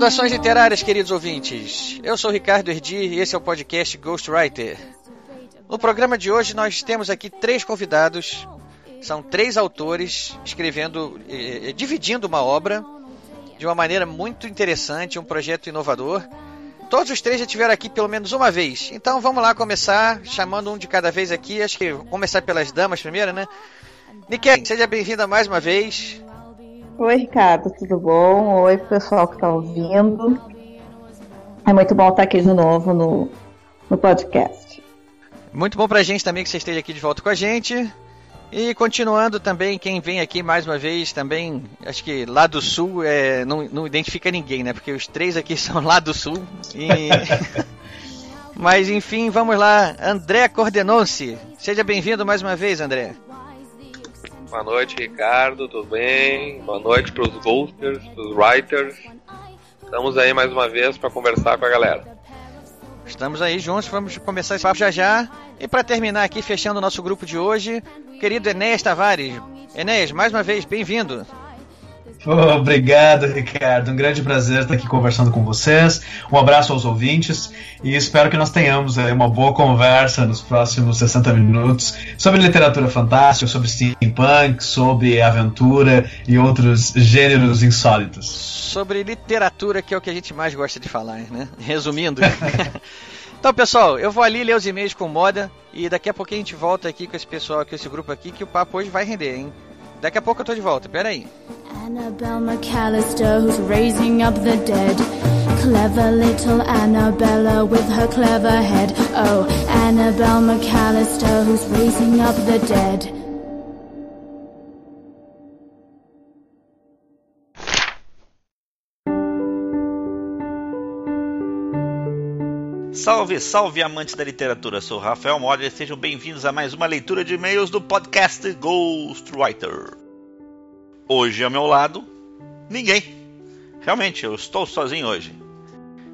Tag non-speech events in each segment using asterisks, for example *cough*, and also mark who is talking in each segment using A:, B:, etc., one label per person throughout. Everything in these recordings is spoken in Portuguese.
A: Saudações literárias, queridos ouvintes. Eu sou Ricardo Erdi e esse é o podcast Ghostwriter. No programa de hoje nós temos aqui três convidados. São três autores escrevendo, eh, dividindo uma obra de uma maneira muito interessante, um projeto inovador. Todos os três já estiveram aqui pelo menos uma vez. Então vamos lá começar, chamando um de cada vez aqui. Acho que começar pelas damas primeiro, né? Nikkei, seja bem-vinda mais uma vez.
B: Oi, Ricardo, tudo bom? Oi, pessoal que está ouvindo. É muito bom estar aqui de novo no, no podcast.
A: Muito bom pra gente também que você esteja aqui de volta com a gente. E continuando também, quem vem aqui mais uma vez também, acho que lá do sul é, não, não identifica ninguém, né? Porque os três aqui *laughs* são lá do sul. E... *laughs* Mas enfim, vamos lá. André Cordenonce. Seja bem-vindo mais uma vez, André.
C: Boa noite, Ricardo, tudo bem? Boa noite para os ghosters, os writers. Estamos aí mais uma vez para conversar com a galera.
A: Estamos aí juntos, vamos começar esse papo já já. E para terminar aqui, fechando o nosso grupo de hoje, querido Enéas Tavares. Enéas, mais uma vez, bem-vindo.
D: Obrigado, Ricardo. Um grande prazer estar aqui conversando com vocês. Um abraço aos ouvintes e espero que nós tenhamos uma boa conversa nos próximos 60 minutos sobre literatura fantástica, sobre steampunk, sobre aventura e outros gêneros insólitos.
A: Sobre literatura, que é o que a gente mais gosta de falar, né? Resumindo. *laughs* Então, pessoal, eu vou ali ler os e-mails com moda e daqui a pouco a gente volta aqui com esse pessoal, com esse grupo aqui, que o papo hoje vai render, hein? Daqui a pouco eu tô de volta, pera aí. Annabelle McAllister, who's raising up the dead. Clever little Annabella with her clever head. Oh, Annabelle McAllister, who's raising up the dead.
E: Salve, salve amantes da literatura, sou Rafael Moller sejam bem-vindos a mais uma leitura de e-mails do podcast Ghostwriter. Hoje ao meu lado, ninguém. Realmente, eu estou sozinho hoje.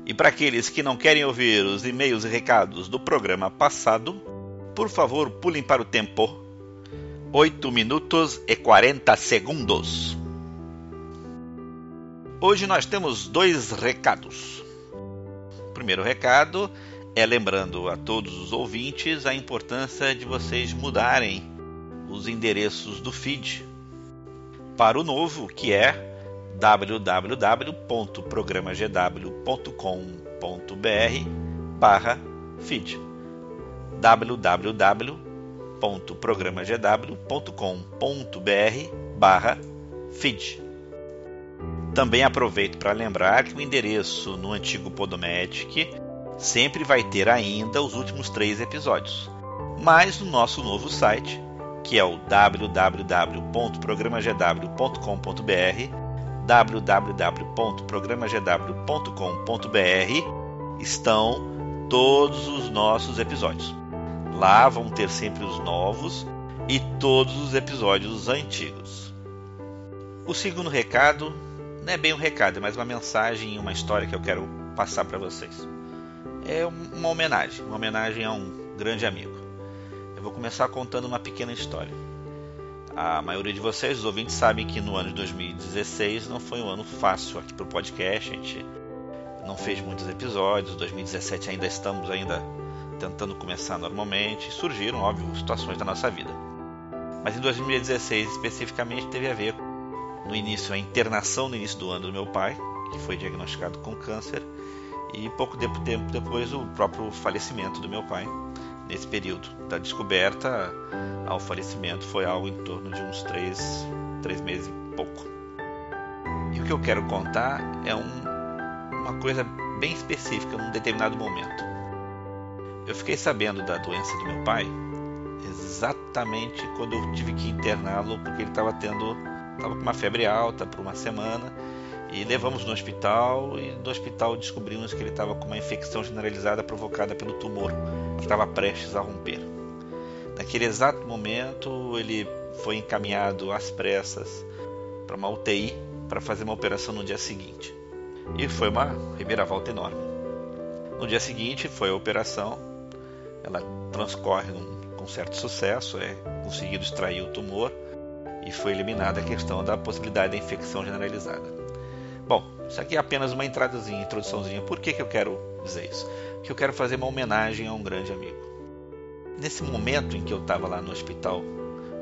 E: E para aqueles que não querem ouvir os e-mails e recados do programa passado, por favor, pulem para o tempo. 8 minutos e 40 segundos. Hoje nós temos dois recados. Primeiro recado é lembrando a todos os ouvintes a importância de vocês mudarem os endereços do feed para o novo, que é www.programagw.com.br feed. www.programagw.com.br feed também aproveito para lembrar que o endereço no antigo Podomatic sempre vai ter ainda os últimos três episódios. Mas no nosso novo site, que é o www.programagw.com.br, www.programagw.com.br, estão todos os nossos episódios. Lá vão ter sempre os novos e todos os episódios antigos. O segundo recado não é bem um recado, é mais uma mensagem e uma história que eu quero passar para vocês. É uma homenagem, uma homenagem a um grande amigo. Eu vou começar contando uma pequena história. A maioria de vocês, os ouvintes, sabem que no ano de 2016 não foi um ano fácil aqui para o podcast. A gente não fez muitos episódios. 2017 ainda estamos ainda tentando começar normalmente. Surgiram, óbvio, situações da nossa vida. Mas em 2016 especificamente teve a ver no início a internação no início do ano do meu pai, que foi diagnosticado com câncer, e pouco tempo depois o próprio falecimento do meu pai. Nesse período da descoberta ao falecimento foi algo em torno de uns três, três meses e pouco. E o que eu quero contar é um, uma coisa bem específica num determinado momento. Eu fiquei sabendo da doença do meu pai exatamente quando eu tive que interná-lo porque ele estava tendo estava com uma febre alta por uma semana e levamos no hospital e no hospital descobrimos que ele estava com uma infecção generalizada provocada pelo tumor que estava prestes a romper. Naquele exato momento ele foi encaminhado às pressas para uma UTI para fazer uma operação no dia seguinte. E foi uma reviravolta enorme. No dia seguinte foi a operação, ela transcorre com certo sucesso, é conseguido extrair o tumor e foi eliminada a questão da possibilidade da infecção generalizada. Bom, isso aqui é apenas uma entradazinha, introduçãozinha. Por que, que eu quero dizer isso? Que eu quero fazer uma homenagem a um grande amigo. Nesse momento em que eu estava lá no hospital,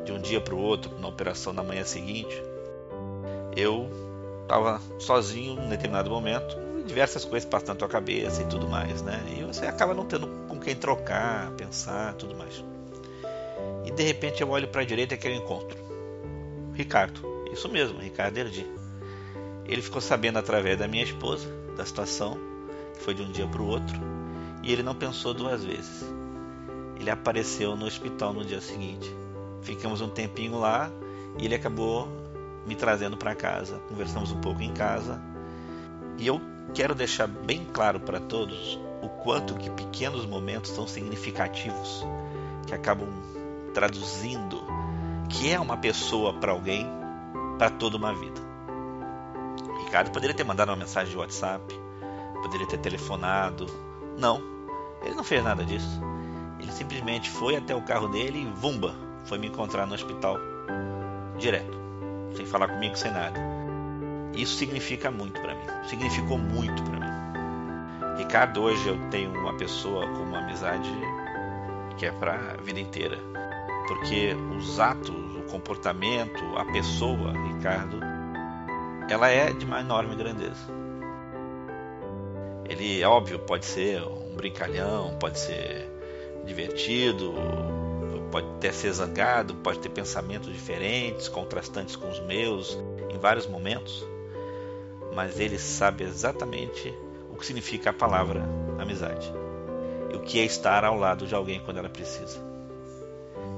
E: de um dia para o outro, na operação na manhã seguinte, eu estava sozinho num determinado momento, diversas coisas passando na tua cabeça e tudo mais, né? E você acaba não tendo com quem trocar, pensar, tudo mais. E de repente eu olho para a direita e aquele encontro. Ricardo, isso mesmo, Ricardo Erdi. Ele ficou sabendo através da minha esposa da situação, que foi de um dia para o outro, e ele não pensou duas vezes. Ele apareceu no hospital no dia seguinte. Ficamos um tempinho lá e ele acabou me trazendo para casa. Conversamos um pouco em casa e eu quero deixar bem claro para todos o quanto que pequenos momentos são significativos, que acabam traduzindo que é uma pessoa para alguém para toda uma vida. Ricardo poderia ter mandado uma mensagem de WhatsApp, poderia ter telefonado. Não, ele não fez nada disso. Ele simplesmente foi até o carro dele e vumba, foi me encontrar no hospital direto, sem falar comigo, sem nada. Isso significa muito para mim, significou muito para mim. Ricardo, hoje eu tenho uma pessoa com uma amizade que é para a vida inteira, porque os atos, o comportamento, a pessoa, Ricardo, ela é de uma enorme grandeza. Ele, é óbvio, pode ser um brincalhão, pode ser divertido, pode até ser zangado, pode ter pensamentos diferentes, contrastantes com os meus em vários momentos, mas ele sabe exatamente o que significa a palavra amizade e o que é estar ao lado de alguém quando ela precisa.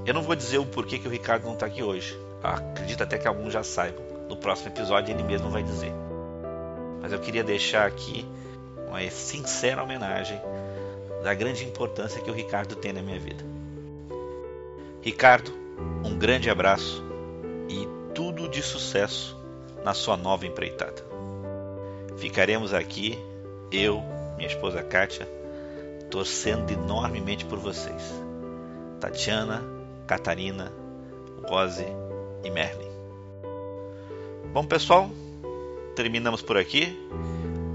E: Eu não vou dizer o porquê que o Ricardo não está aqui hoje. Acredito até que alguns já saibam. No próximo episódio ele mesmo vai dizer. Mas eu queria deixar aqui uma sincera homenagem da grande importância que o Ricardo tem na minha vida. Ricardo, um grande abraço e tudo de sucesso na sua nova empreitada. Ficaremos aqui, eu, minha esposa Kátia, torcendo enormemente por vocês. Tatiana, Catarina, Rose e Merlin. Bom, pessoal, terminamos por aqui.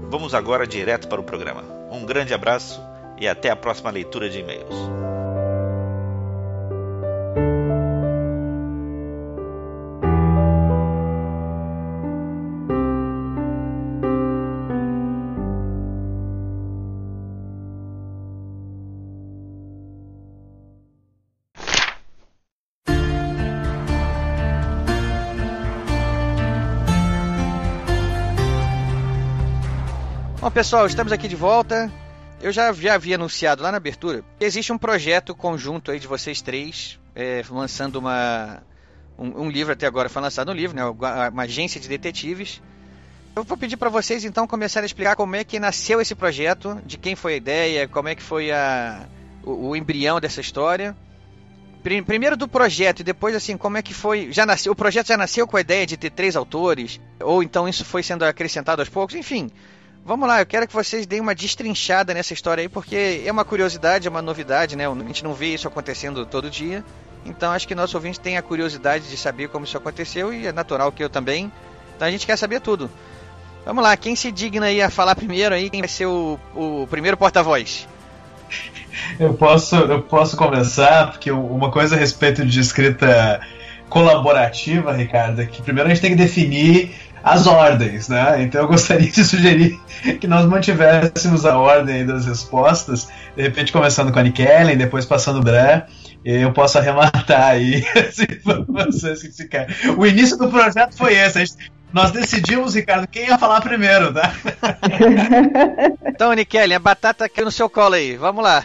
E: Vamos agora direto para o programa. Um grande abraço e até a próxima leitura de e-mails.
A: Bom, pessoal, estamos aqui de volta. Eu já, já havia anunciado lá na abertura que existe um projeto conjunto aí de vocês três, é, lançando uma, um, um, livro até agora. Foi lançado um livro, né, uma agência de detetives. Eu vou pedir para vocês então começarem a explicar como é que nasceu esse projeto, de quem foi a ideia, como é que foi a, o, o embrião dessa história. Primeiro do projeto e depois assim, como é que foi? Já nasceu, o projeto já nasceu com a ideia de ter três autores ou então isso foi sendo acrescentado aos poucos, enfim. Vamos lá, eu quero que vocês deem uma destrinchada nessa história aí, porque é uma curiosidade, é uma novidade, né? A gente não vê isso acontecendo todo dia. Então acho que nosso ouvinte tem a curiosidade de saber como isso aconteceu e é natural que eu também. Então a gente quer saber tudo. Vamos lá, quem se digna aí a falar primeiro aí? Quem vai ser o, o primeiro porta-voz? *laughs*
D: Eu posso, eu posso começar, porque uma coisa a respeito de escrita colaborativa, Ricardo, é que primeiro a gente tem que definir as ordens, né? Então eu gostaria de sugerir que nós mantivéssemos a ordem das respostas, de repente começando com a Nikellen, depois passando o Bré, e eu posso arrematar aí *laughs* as informações que se quer. O início do projeto foi esse, a gente, nós decidimos, Ricardo, quem ia falar primeiro, tá? *laughs*
A: então, Nikele, a batata aqui no seu colo aí, vamos lá.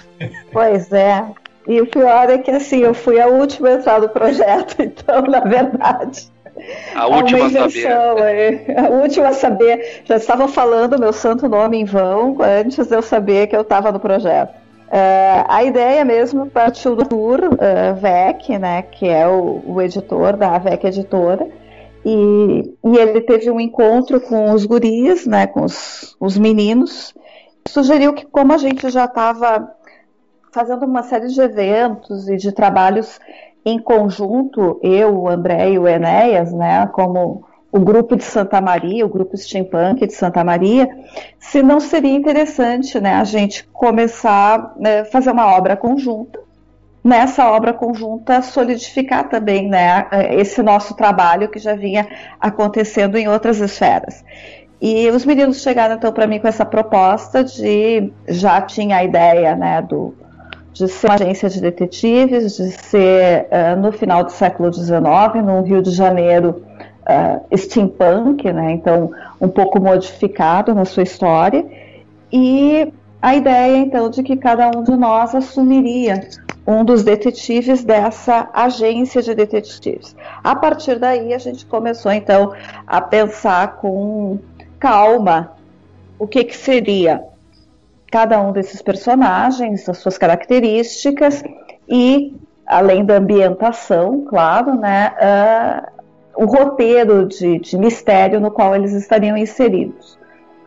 B: Pois é. E o pior é que assim, eu fui a última a entrar no projeto, *laughs* então, na verdade.
C: A última a saber.
B: É, a última a saber. Já estavam falando meu santo nome em vão antes de eu saber que eu estava no projeto. Uh, a ideia mesmo partiu do Tur uh, Vec, né, que é o, o editor da VEC Editora, e, e, ele teve um encontro com os guris, né, com os, os meninos, sugeriu que como a gente já estava fazendo uma série de eventos e de trabalhos em conjunto, eu, o André e o Enéas, né, como o grupo de Santa Maria, o grupo steampunk de Santa Maria, se não seria interessante né, a gente começar a né, fazer uma obra conjunta, nessa obra conjunta solidificar também né, esse nosso trabalho que já vinha acontecendo em outras esferas. E os meninos chegaram então para mim com essa proposta de já tinha a ideia né, do, de ser uma agência de detetives, de ser uh, no final do século XIX, no Rio de Janeiro uh, steampunk, né? então um pouco modificado na sua história, e a ideia então de que cada um de nós assumiria um dos detetives dessa agência de detetives. A partir daí a gente começou então a pensar com calma o que, que seria cada um desses personagens, as suas características e, além da ambientação, claro, né, uh, o roteiro de, de, mistério no qual eles estariam inseridos.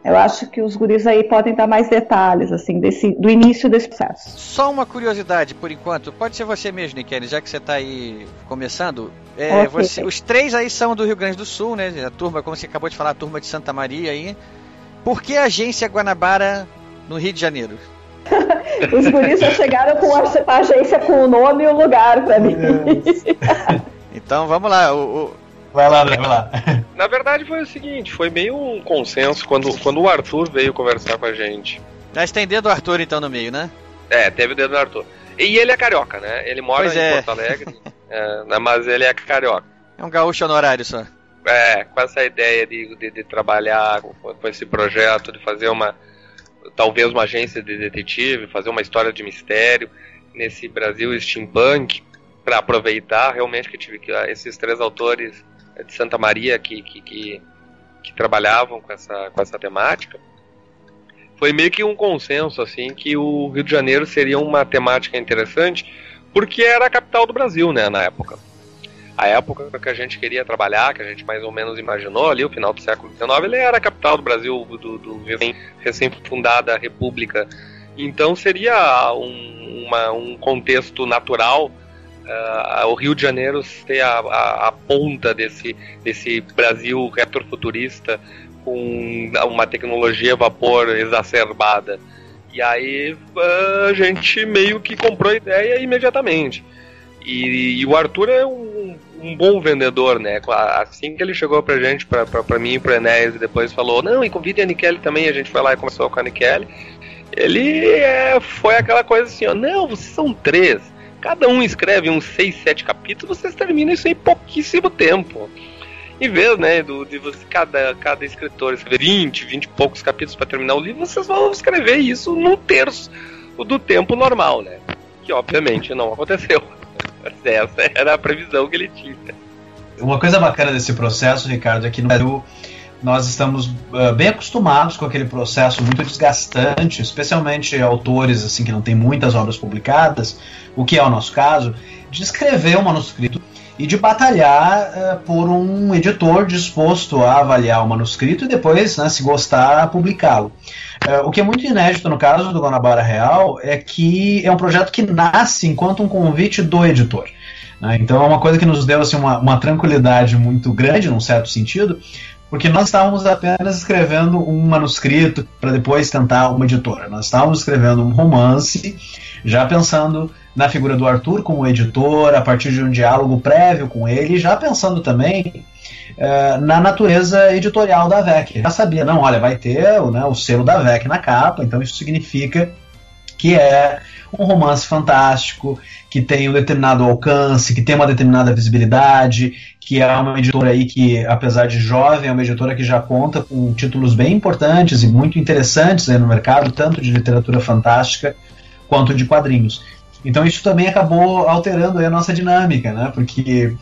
B: Eu acho que os guris aí podem dar mais detalhes, assim, desse, do início desse processo.
A: Só uma curiosidade, por enquanto. Pode ser você mesmo, Nikene, já que você está aí começando. É, okay. você, os três aí são do Rio Grande do Sul, né? A turma, como você acabou de falar, a turma de Santa Maria aí. Por que a agência Guanabara no Rio de Janeiro. *laughs*
B: Os guris já chegaram com a, agência com o nome e o lugar para mim. *laughs*
A: então vamos lá. O, o...
D: Vai lá, vai lá. *laughs*
C: Na verdade foi o seguinte, foi meio um consenso quando, quando o Arthur veio conversar com a gente.
A: Mas tem dedo do Arthur então no meio, né?
C: É, teve o dedo do Arthur. E ele é carioca, né? Ele mora pois em é. Porto Alegre, é, né, mas ele é carioca.
A: É um gaúcho honorário só.
C: É, com essa ideia de, de, de trabalhar com, com esse projeto, de fazer uma, talvez uma agência de detetive, fazer uma história de mistério nesse Brasil steampunk, para aproveitar realmente que tive que esses três autores de Santa Maria que, que, que, que, trabalhavam com essa, com essa temática. Foi meio que um consenso assim que o Rio de Janeiro seria uma temática interessante, porque era a capital do Brasil, né, na época a época que a gente queria trabalhar, que a gente mais ou menos imaginou ali, o final do século XIX, ele era a capital do Brasil, do, do recém-fundada República. Então seria um, uma, um contexto natural uh, o Rio de Janeiro ser a, a, a, ponta desse, desse Brasil retrofuturista com uma tecnologia vapor exacerbada. E aí uh, a gente meio que comprou a ideia imediatamente. E, e o Arthur é um um bom vendedor, né? Assim que ele chegou pra gente, pra, pra, pra mim e pro Enéas, e depois falou, não, e convide a Nikele também, a gente foi lá e começou com a Nikele. Ele é, foi aquela coisa assim, ó, não, vocês são três, cada um escreve uns seis, sete capítulos, vocês terminam isso em pouquíssimo tempo. Em vez, né, do, de você, cada, cada escritor escrever 20, 20 e poucos capítulos para terminar o livro, vocês vão escrever isso num terço do tempo normal, né? Que obviamente não aconteceu. *laughs* Essa era a previsão que ele tinha.
D: Uma coisa bacana desse processo, Ricardo, é que no Brasil nós estamos uh, bem acostumados com aquele processo muito desgastante, especialmente autores assim que não têm muitas obras publicadas, o que é o nosso caso, de escrever um manuscrito e de batalhar uh, por um editor disposto a avaliar o manuscrito e depois, né, se gostar, publicá-lo. Uh, o que é muito inédito no caso do Guanabara Real é que é um projeto que nasce enquanto um convite do editor. Né? Então é uma coisa que nos deu assim, uma, uma tranquilidade muito grande, num certo sentido, porque nós estávamos apenas escrevendo um manuscrito para depois tentar uma editora. Nós estávamos escrevendo um romance, já pensando na figura do Arthur como editor, a partir de um diálogo prévio com ele, já pensando também uh, na natureza editorial da VEC. Já sabia, não, olha, vai ter né, o selo da VEC na capa, então isso significa que é um romance fantástico, que tem um determinado alcance, que tem uma determinada visibilidade, que é uma editora aí que, apesar de jovem, é uma editora que já conta com títulos bem importantes e muito interessantes no mercado, tanto de literatura fantástica quanto de quadrinhos. Então isso também acabou alterando a nossa dinâmica, né? Porque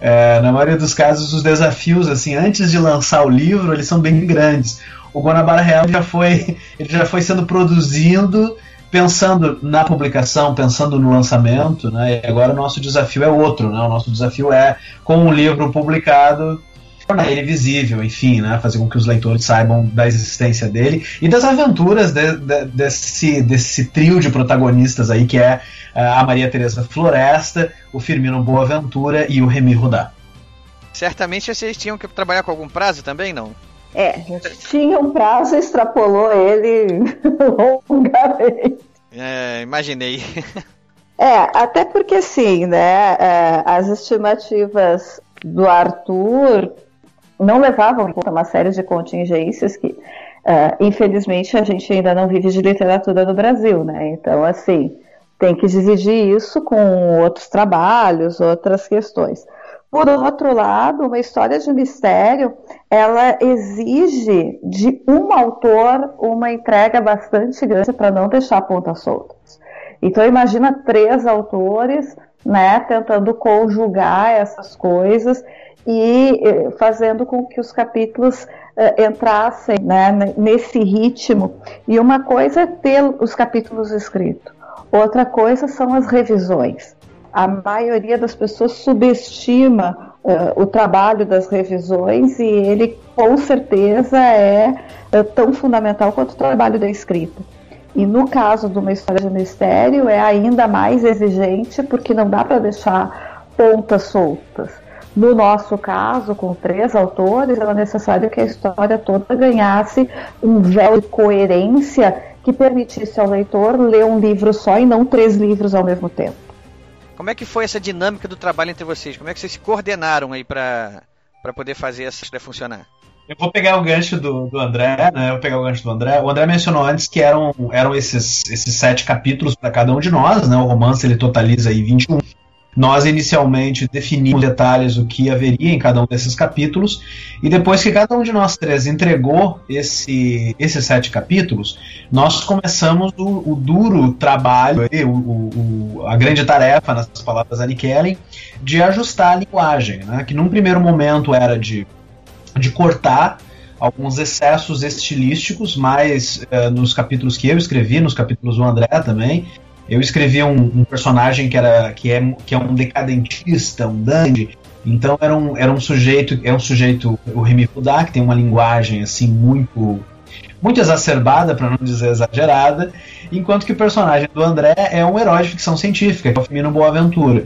D: é, na maioria dos casos os desafios, assim, antes de lançar o livro, eles são bem grandes. O Guanabara Real já foi, *laughs* ele já foi sendo produzido pensando na publicação, pensando no lançamento, né? E agora o nosso desafio é outro, né? O nosso desafio é com o livro publicado tornar ele visível, enfim, né, fazer com que os leitores saibam da existência dele e das aventuras de, de, desse, desse trio de protagonistas aí que é eh, a Maria Teresa Floresta, o Firmino Boaventura e o Remy Rudá.
A: Certamente vocês tinham que trabalhar com algum prazo também, não?
B: É, a gente tinha um prazo e extrapolou ele *laughs* longamente.
A: É, imaginei. *laughs*
B: É, até porque assim, né, é, as estimativas do Arthur não levavam em conta uma série de contingências que, uh, infelizmente, a gente ainda não vive de literatura no Brasil, né? Então, assim, tem que dividir isso com outros trabalhos, outras questões. Por outro lado, uma história de mistério, ela exige de um autor uma entrega bastante grande para não deixar pontas soltas. Então imagina três autores, né, tentando conjugar essas coisas e eh, fazendo com que os capítulos uh, entrassem né, nesse ritmo. E uma coisa é ter os capítulos escritos, outra coisa são as revisões. A maioria das pessoas subestima uh, o trabalho das revisões e ele com certeza é uh, tão fundamental quanto o trabalho da escrita. E no caso de uma história de mistério é ainda mais exigente porque não dá para deixar pontas soltas. No nosso caso, com três autores, era necessário que a história toda ganhasse um véu de coerência que permitisse ao leitor ler um livro só e não três livros ao mesmo tempo.
A: Como é que foi essa dinâmica do trabalho entre vocês? Como é que vocês se coordenaram aí para poder fazer essa história funcionar?
D: Eu vou pegar o gancho do, do André, né? Eu vou pegar o gancho do André. O André mencionou antes que eram, eram esses, esses sete capítulos para cada um de nós, né? O romance ele totaliza aí 21 nós inicialmente definimos detalhes o que haveria em cada um desses capítulos, e depois que cada um de nós três entregou esse, esses sete capítulos, nós começamos o, o duro trabalho, o, o, a grande tarefa, nas palavras da Nick Ellen, de ajustar a linguagem, né, que num primeiro momento era de, de cortar alguns excessos estilísticos, mais uh, nos capítulos que eu escrevi, nos capítulos do André também, eu escrevi um, um, personagem que, era, que, é, que é um decadentista, um dandy. Então era um, era um sujeito, é um sujeito, o Remy Fudá, que tem uma linguagem assim muito muito exacerbada, para não dizer exagerada, enquanto que o personagem do André é um herói de ficção científica, que é o Firmino Boaventura.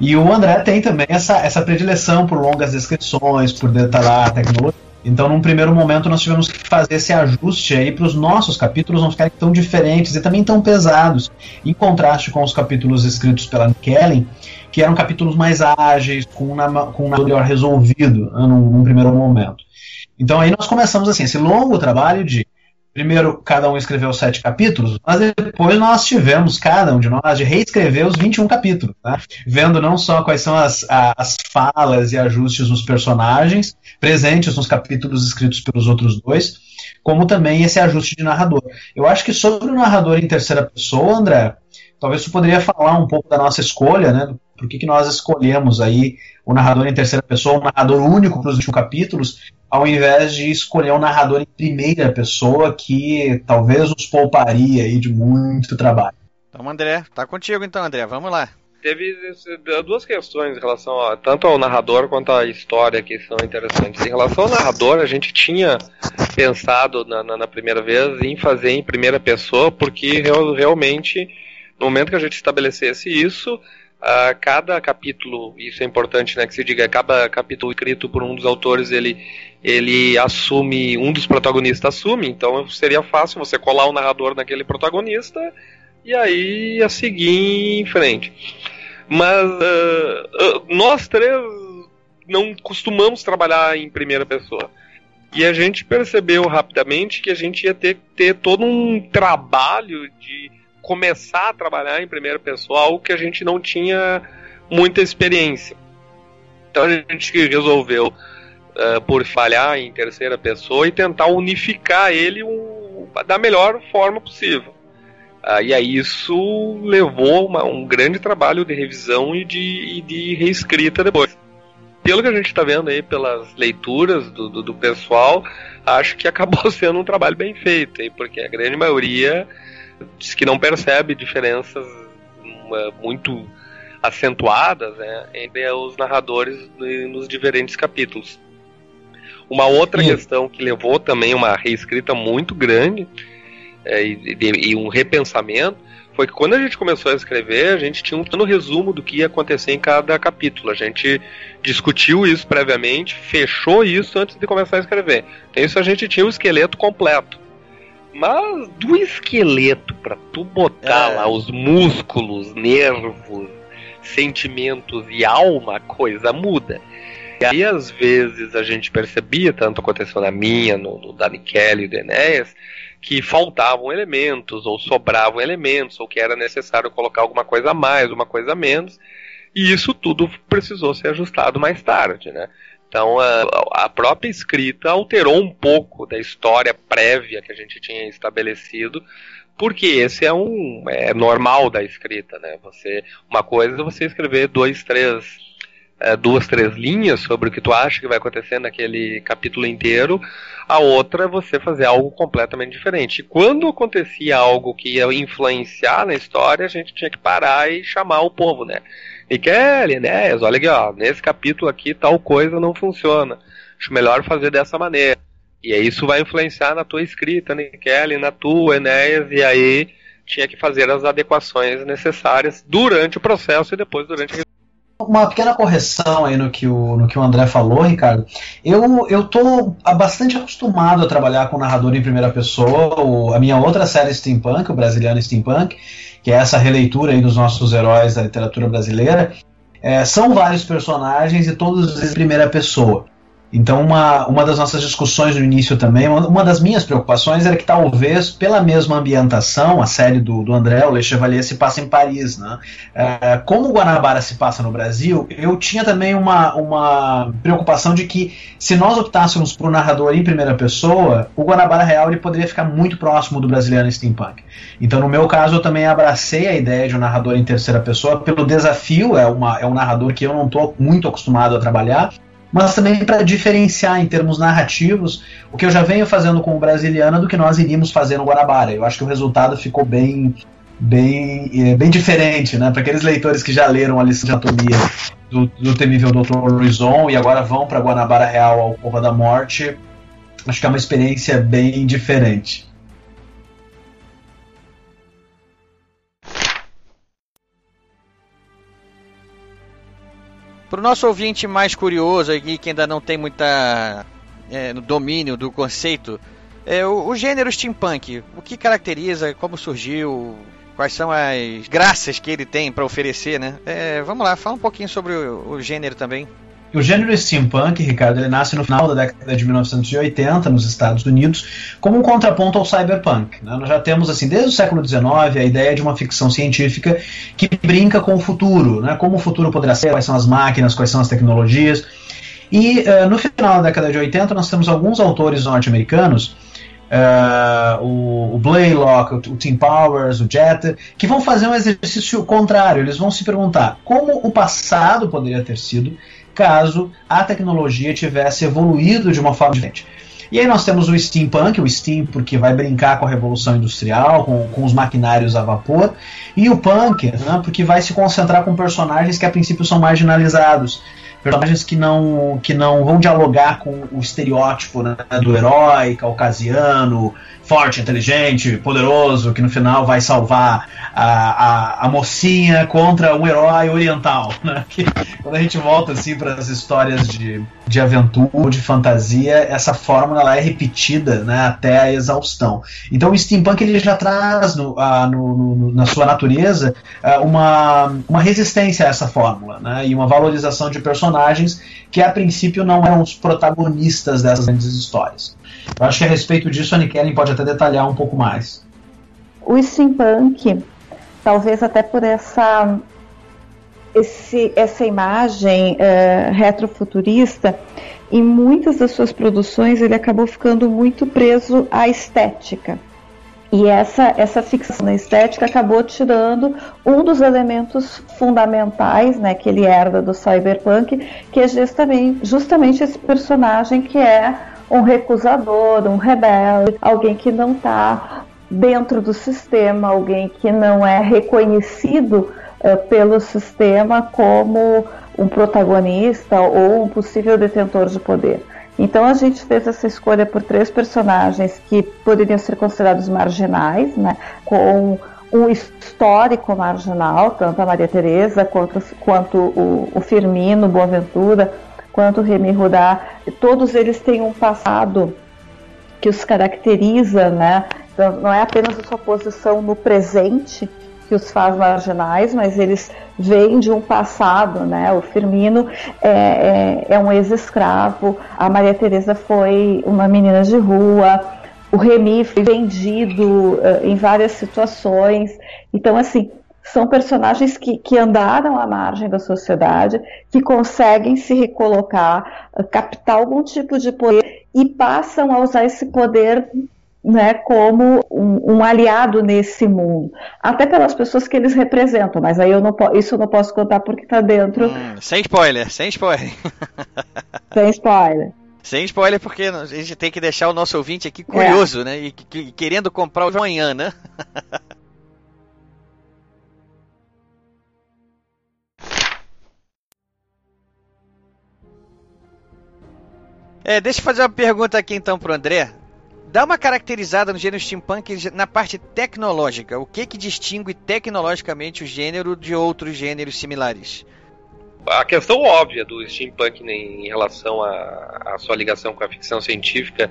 D: E o André tem também essa, essa predileção por longas descrições, por detalhar a tecnologia então, num primeiro momento, nós tivemos que fazer esse ajuste aí para os nossos capítulos não ficarem tão diferentes e também tão pesados, em contraste com os capítulos escritos pela Kellen, que eram capítulos mais ágeis, com, um melhor resolvido né, num, num primeiro momento. Então, aí nós começamos assim, esse longo trabalho de Primeiro, cada um escreveu sete capítulos, mas depois nós tivemos, cada um de nós, de reescrever os 21 capítulos, né? vendo não só quais são as, as falas e ajustes nos personagens presentes nos capítulos escritos pelos outros dois, como também esse ajuste de narrador. Eu acho que sobre o narrador em terceira pessoa, André, talvez você poderia falar um pouco da nossa escolha, né? Por que, que nós escolhemos aí o narrador em terceira pessoa, um narrador único para os 21 capítulos, ao invés de escolher um narrador em primeira pessoa que talvez nos pouparia aí de muito trabalho.
A: Então, André, tá contigo então, André, vamos lá.
C: Teve duas questões em relação a, tanto ao narrador quanto à história que são interessantes. Em relação ao narrador, a gente tinha pensado na, na, na primeira vez em fazer em primeira pessoa, porque real, realmente, no momento que a gente estabelecesse isso, Uh, cada capítulo, isso é importante né, que se diga, cada capítulo escrito por um dos autores, ele, ele assume, um dos protagonistas assume, então seria fácil você colar o narrador naquele protagonista e aí a seguir em frente. Mas uh, uh, nós três não costumamos trabalhar em primeira pessoa. E a gente percebeu rapidamente que a gente ia ter, ter todo um trabalho de começar a trabalhar em primeira pessoa, algo que a gente não tinha muita experiência. Então a gente resolveu, uh, por falhar em terceira pessoa, e tentar unificar ele um, da melhor forma possível. Uh, e aí isso levou uma, um grande trabalho de revisão e de, e de reescrita depois. Pelo que a gente está vendo aí pelas leituras do, do, do, pessoal, acho que acabou *laughs* sendo um trabalho bem feito, porque a grande maioria diz que não percebe diferenças muito acentuadas né, entre os narradores nos diferentes capítulos. Uma outra Sim. questão que levou também uma reescrita muito grande é, e, e, um repensamento foi que quando a gente começou a escrever, a gente tinha um plano resumo do que ia acontecer em cada capítulo. A gente discutiu isso previamente, fechou isso antes de começar a escrever. Então isso a gente tinha o esqueleto completo. Mas do esqueleto para tu botar é. lá os músculos, nervos, sentimentos e alma, a coisa muda. E aí, às vezes, a gente percebia, tanto aconteceu na minha, no, no da Kelly e do Enéas, que faltavam elementos, ou sobravam elementos, ou que era necessário colocar alguma coisa a mais, uma coisa a menos, e isso tudo precisou ser ajustado mais tarde, né? Então a, a própria escrita alterou um pouco da história prévia que a gente tinha estabelecido, porque esse é um é normal da escrita, né? Você uma coisa é você escrever dois, três é, duas, três linhas sobre o que tu acha que vai acontecer naquele capítulo inteiro, a outra é você fazer algo completamente diferente. E quando acontecia algo que ia influenciar na história, a gente tinha que parar e chamar o povo, né? E Kelly, Enéas, olha aqui, ó, nesse capítulo aqui tal coisa não funciona. Acho melhor fazer dessa maneira. E aí isso vai influenciar na tua escrita, né, Kelly, na tua, Enéas, e aí tinha que fazer as adequações necessárias durante o processo e depois durante
D: uma pequena correção aí no que o, no que o André falou, Ricardo. Eu, eu tô bastante acostumado a trabalhar com narrador em primeira pessoa. O, a minha outra série Steampunk, o Brasiliano Steampunk, que é essa releitura aí dos nossos heróis da literatura brasileira, é, são vários personagens e todos em primeira pessoa. Então, uma, uma das nossas discussões no início também, uma, uma, das minhas preocupações era que talvez, pela mesma ambientação, a série do, do André, o Le Chevalier, se passa em Paris. Né? É, como o Guanabara se passa no Brasil, eu tinha também uma, uma preocupação de que, se nós optássemos por um narrador em primeira pessoa, o Guanabara Real ele poderia ficar muito próximo do brasileiro steampunk. Então, no meu caso, eu também abracei a ideia de um narrador em terceira pessoa pelo desafio, é, uma, é um narrador que eu não estou muito acostumado a trabalhar mas também para diferenciar em termos narrativos o que eu já venho fazendo com o Brasiliana do que nós iríamos fazer no Guanabara. Eu acho que o resultado ficou bem bem, é, bem diferente, né? Para aqueles leitores que já leram a lição de anatomia do, do temível Dr. Luizon e agora vão para Guanabara Real ao Cova da Morte, acho que é uma experiência bem diferente.
A: Para o nosso ouvinte mais curioso aqui, que ainda não tem muita é, no domínio do conceito, é, o, o, gênero steampunk, o que caracteriza, como surgiu, quais são as graças que ele tem para oferecer, né? É, vamos lá, fala um pouquinho sobre o, o gênero também.
D: O gênero steampunk, Ricardo, ele nasce no final da década de 1980 nos Estados Unidos como um contraponto ao cyberpunk. Né? Nós já temos, assim, desde o século XIX, a ideia de uma ficção científica que brinca com o futuro, né? como o futuro poderá ser, quais são as máquinas, quais são as tecnologias. E uh, no final da década de 80 nós temos alguns autores norte-americanos Uh, o, o Blaylock, o, o Tim Powers, o Jet, que vão fazer um exercício contrário. Eles vão se perguntar como o passado poderia ter sido caso a tecnologia tivesse evoluído de uma forma diferente. E aí nós temos o steampunk, o steam porque vai brincar com a revolução industrial, com, com os maquinários a vapor, e o punk, né, porque vai se concentrar com personagens que a princípio são marginalizados, personagens que não, que não vão dialogar com o estereótipo né, do herói caucasiano, forte, inteligente, poderoso, que no final vai salvar a, a, a mocinha contra um herói oriental. *laughs* Né? Que, quando a gente volta assim para as histórias de, de aventura, de fantasia, essa fórmula ela é repetida né, até a exaustão. Então o steampunk ele já traz no, a, no, no, na sua natureza uma, uma resistência a essa fórmula né, e uma valorização de personagens que a princípio não eram os protagonistas dessas grandes histórias. Eu acho que a respeito disso a Nikellen pode até detalhar um pouco mais.
B: o steampunk, talvez até por essa esse, essa imagem uh, retrofuturista, em muitas das suas produções ele acabou ficando muito preso à estética. E essa, essa fixação na estética acabou tirando um dos elementos fundamentais né, que ele herda do cyberpunk, que é justamente, justamente esse personagem que é um recusador, um rebelde, alguém que não está dentro do sistema, alguém que não é reconhecido uh, pelo sistema como um protagonista ou um possível detentor de poder. Então a gente fez essa escolha por três personagens que poderiam ser considerados marginais, né, com um histórico marginal, tanto a Maria Teresa quanto, quanto o, o Firmino Boaventura, quanto o Remy Rudá, todos eles têm um passado que os caracteriza, né? Então, não é apenas a sua posição no presente, que os faz marginais, mas eles vêm de um passado, né? O Firmino é, é, é um ex-escravo, a Maria Teresa foi uma menina de rua, o Remy foi vendido uh, em várias situações. Então, assim, são personagens que, que andaram à margem da sociedade, que conseguem se recolocar, uh, captar algum tipo de poder e passam a usar esse poder né, como um, um, aliado nesse mundo, até pelas pessoas que eles representam, mas aí eu não isso eu não posso contar porque está dentro. Hum,
A: sem spoiler, sem spoiler. *laughs*
B: sem spoiler.
A: Sem spoiler, porque a gente tem que deixar o nosso ouvinte aqui curioso, é. né? E, e, querendo comprar o amanhã, né? *laughs* é, deixa eu fazer uma pergunta aqui então pro André. Dá uma caracterizada no gênero steampunk na parte tecnológica. O que que distingue tecnologicamente o gênero de outros gêneros similares?
C: A questão óbvia do steampunk em relação à sua ligação com a ficção científica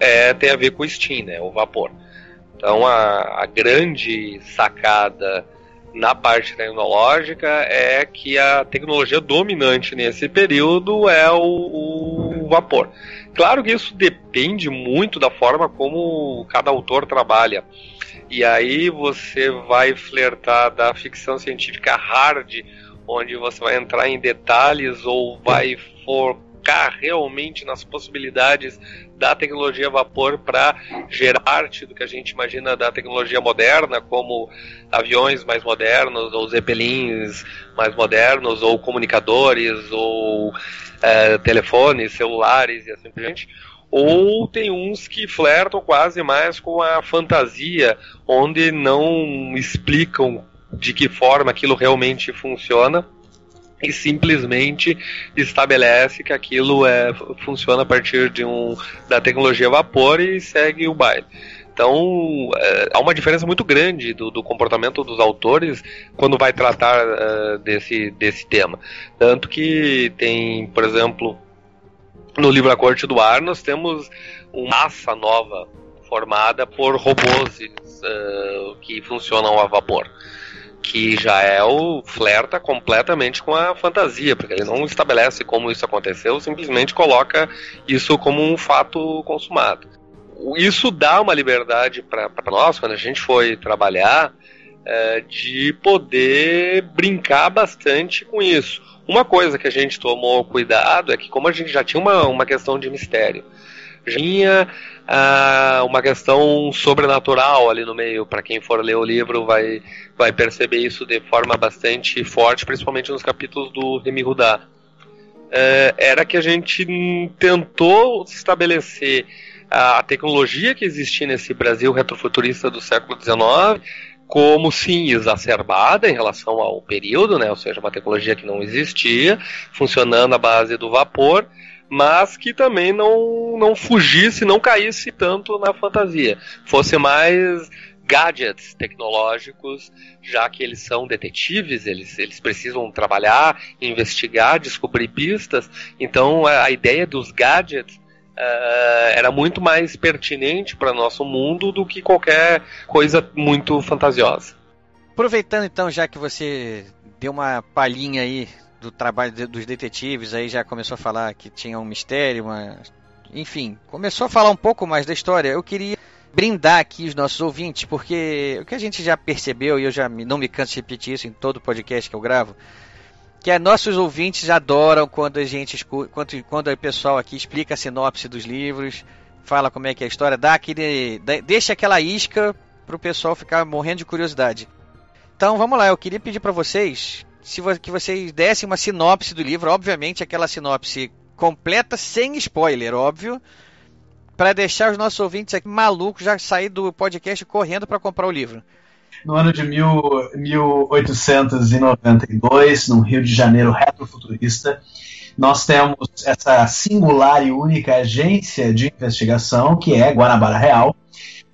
C: é, tem a ver com o steam, né, o vapor. Então a, a grande sacada na parte tecnológica é que a tecnologia dominante nesse período é o, o vapor. Claro que isso depende muito da forma como cada autor trabalha. E aí você vai flertar da ficção científica hard, onde você vai entrar em detalhes ou vai focar realmente nas possibilidades da tecnologia a vapor para gerar arte do que a gente imagina da tecnologia moderna, como aviões mais modernos, ou zeppelins mais modernos, ou comunicadores, ou é, telefones, celulares e assim por diante. Ou tem uns que flertam quase mais com a fantasia, onde não explicam de que forma aquilo realmente funciona e simplesmente estabelece que aquilo é, funciona a partir de um, da tecnologia vapor e segue o baile. Então, é, há uma diferença muito grande do, do, comportamento dos autores quando vai tratar uh, desse, desse tema. Tanto que tem, por exemplo, no livro A Corte do Ar, nós temos uma massa nova formada por robôs uh, que funcionam a vapor que já é flerta completamente com a fantasia, porque ele não estabelece como isso aconteceu, simplesmente coloca isso como um fato consumado isso dá uma liberdade para nós, quando a gente foi trabalhar, é, de poder brincar bastante com isso. Uma coisa que a gente tomou cuidado é que, como a gente já tinha uma, uma questão de mistério, já tinha ah, uma questão sobrenatural ali no meio. Para quem for ler o livro, vai, vai perceber isso de forma bastante forte, principalmente nos capítulos do Remy Rudá. É, era que a gente tentou estabelecer a tecnologia que existia nesse Brasil retrofuturista do século XIX como sim exacerbada em relação ao período, né? ou seja, uma tecnologia que não existia, funcionando à base do vapor, mas que também não, não fugisse, não caísse tanto na fantasia, fosse mais gadgets tecnológicos, já que eles são detetives, eles, eles precisam trabalhar, investigar, descobrir pistas, então a ideia dos gadgets uh, era muito mais pertinente para nosso mundo do que qualquer coisa muito fantasiosa.
A: Aproveitando então, já que você deu uma palhinha aí do trabalho de, dos detetives, aí já começou a falar que tinha um mistério, uma... enfim, começou a falar um pouco mais da história. Eu queria brindar aqui os nossos ouvintes, porque o que a gente já percebeu, e eu já não me canso de repetir isso em todo podcast que eu gravo, que é nossos ouvintes adoram quando a gente quando, quando o pessoal aqui explica a sinopse dos livros, fala como é que é a história, dá aquele, deixa aquela isca pro pessoal ficar morrendo de curiosidade. Então vamos lá, eu queria pedir para vocês se que vocês dessem uma sinopse do livro, obviamente aquela sinopse completa sem spoiler, óbvio, para deixar os nossos ouvintes aqui malucos já sair do podcast correndo para comprar o livro.
D: No ano de mil, 1892, no Rio de Janeiro retrofuturista, nós temos essa singular e única agência de investigação, que é Guanabara Real,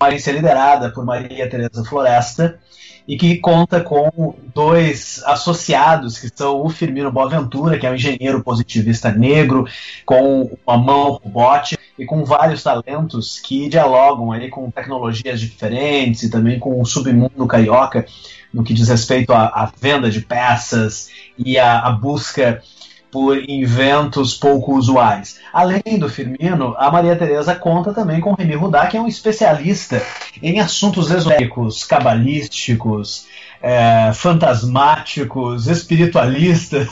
D: uma agência liderada por Maria Tereza Floresta, e que conta com dois associados, que são o Firmino Boaventura, que é um engenheiro positivista negro, com uma mão robótica, e com vários talentos que dialogam ali com tecnologias diferentes e também com o submundo carioca no que diz respeito à, à venda de peças e à, busca por inventos pouco usuais. Além do Firmino, a Maria Teresa conta também com Remy Rudá, que é um especialista em assuntos esotéricos, cabalísticos, é, fantasmáticos, espiritualistas,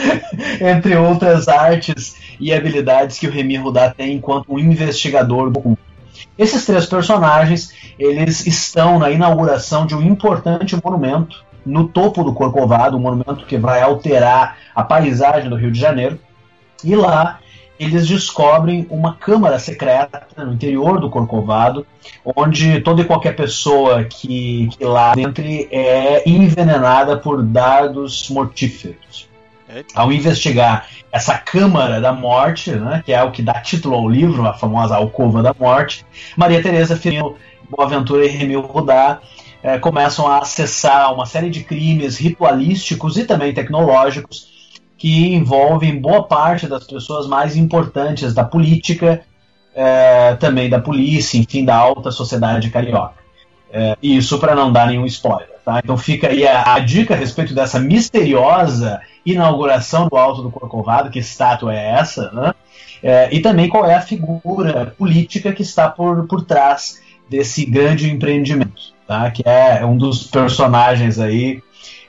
D: *laughs* entre outras artes e habilidades que o Remy Rudá tem enquanto um investigador do Esses três personagens, eles estão na inauguração de um importante monumento no topo do Corcovado, um monumento que vai alterar a paisagem do Rio de Janeiro. E lá eles descobrem uma câmara secreta no interior do Corcovado, onde toda e qualquer pessoa que, que lá entre é envenenada por dardos mortíferos. Ao investigar essa Câmara da Morte, né, que é o que dá título ao livro, a famosa Alcova da Morte, Maria Teresa Firmino Boaventura e Remil Rudá é, começam a acessar uma série de crimes ritualísticos e também tecnológicos que envolvem boa parte das pessoas mais importantes da política, é, também da polícia, enfim, da alta sociedade carioca. É, isso para não dar nenhum spoiler. Tá? Então fica aí a, a, dica a respeito dessa misteriosa inauguração do Alto do Corcovado, que estátua é essa, né? É, e também qual é a figura política que está por, por trás desse grande empreendimento, tá? que é um dos personagens aí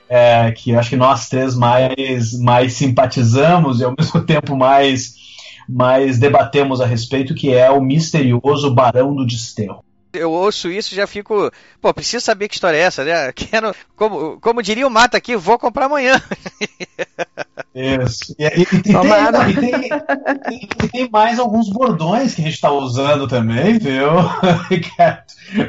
D: é, que acho que nós três mais, mais simpatizamos e ao *laughs* mesmo tempo mais, mais debatemos a respeito, que é o misterioso Barão do Desterro
A: eu ouço isso e já fico. Pô, preciso saber que história é essa, né? *laughs* Quero, como, como diria o Mata aqui, vou comprar amanhã. *laughs*
D: Isso. E, e, e, tem, e, tem, e, tem, mais alguns bordões que a gente está usando também, viu, *laughs* Ricardo?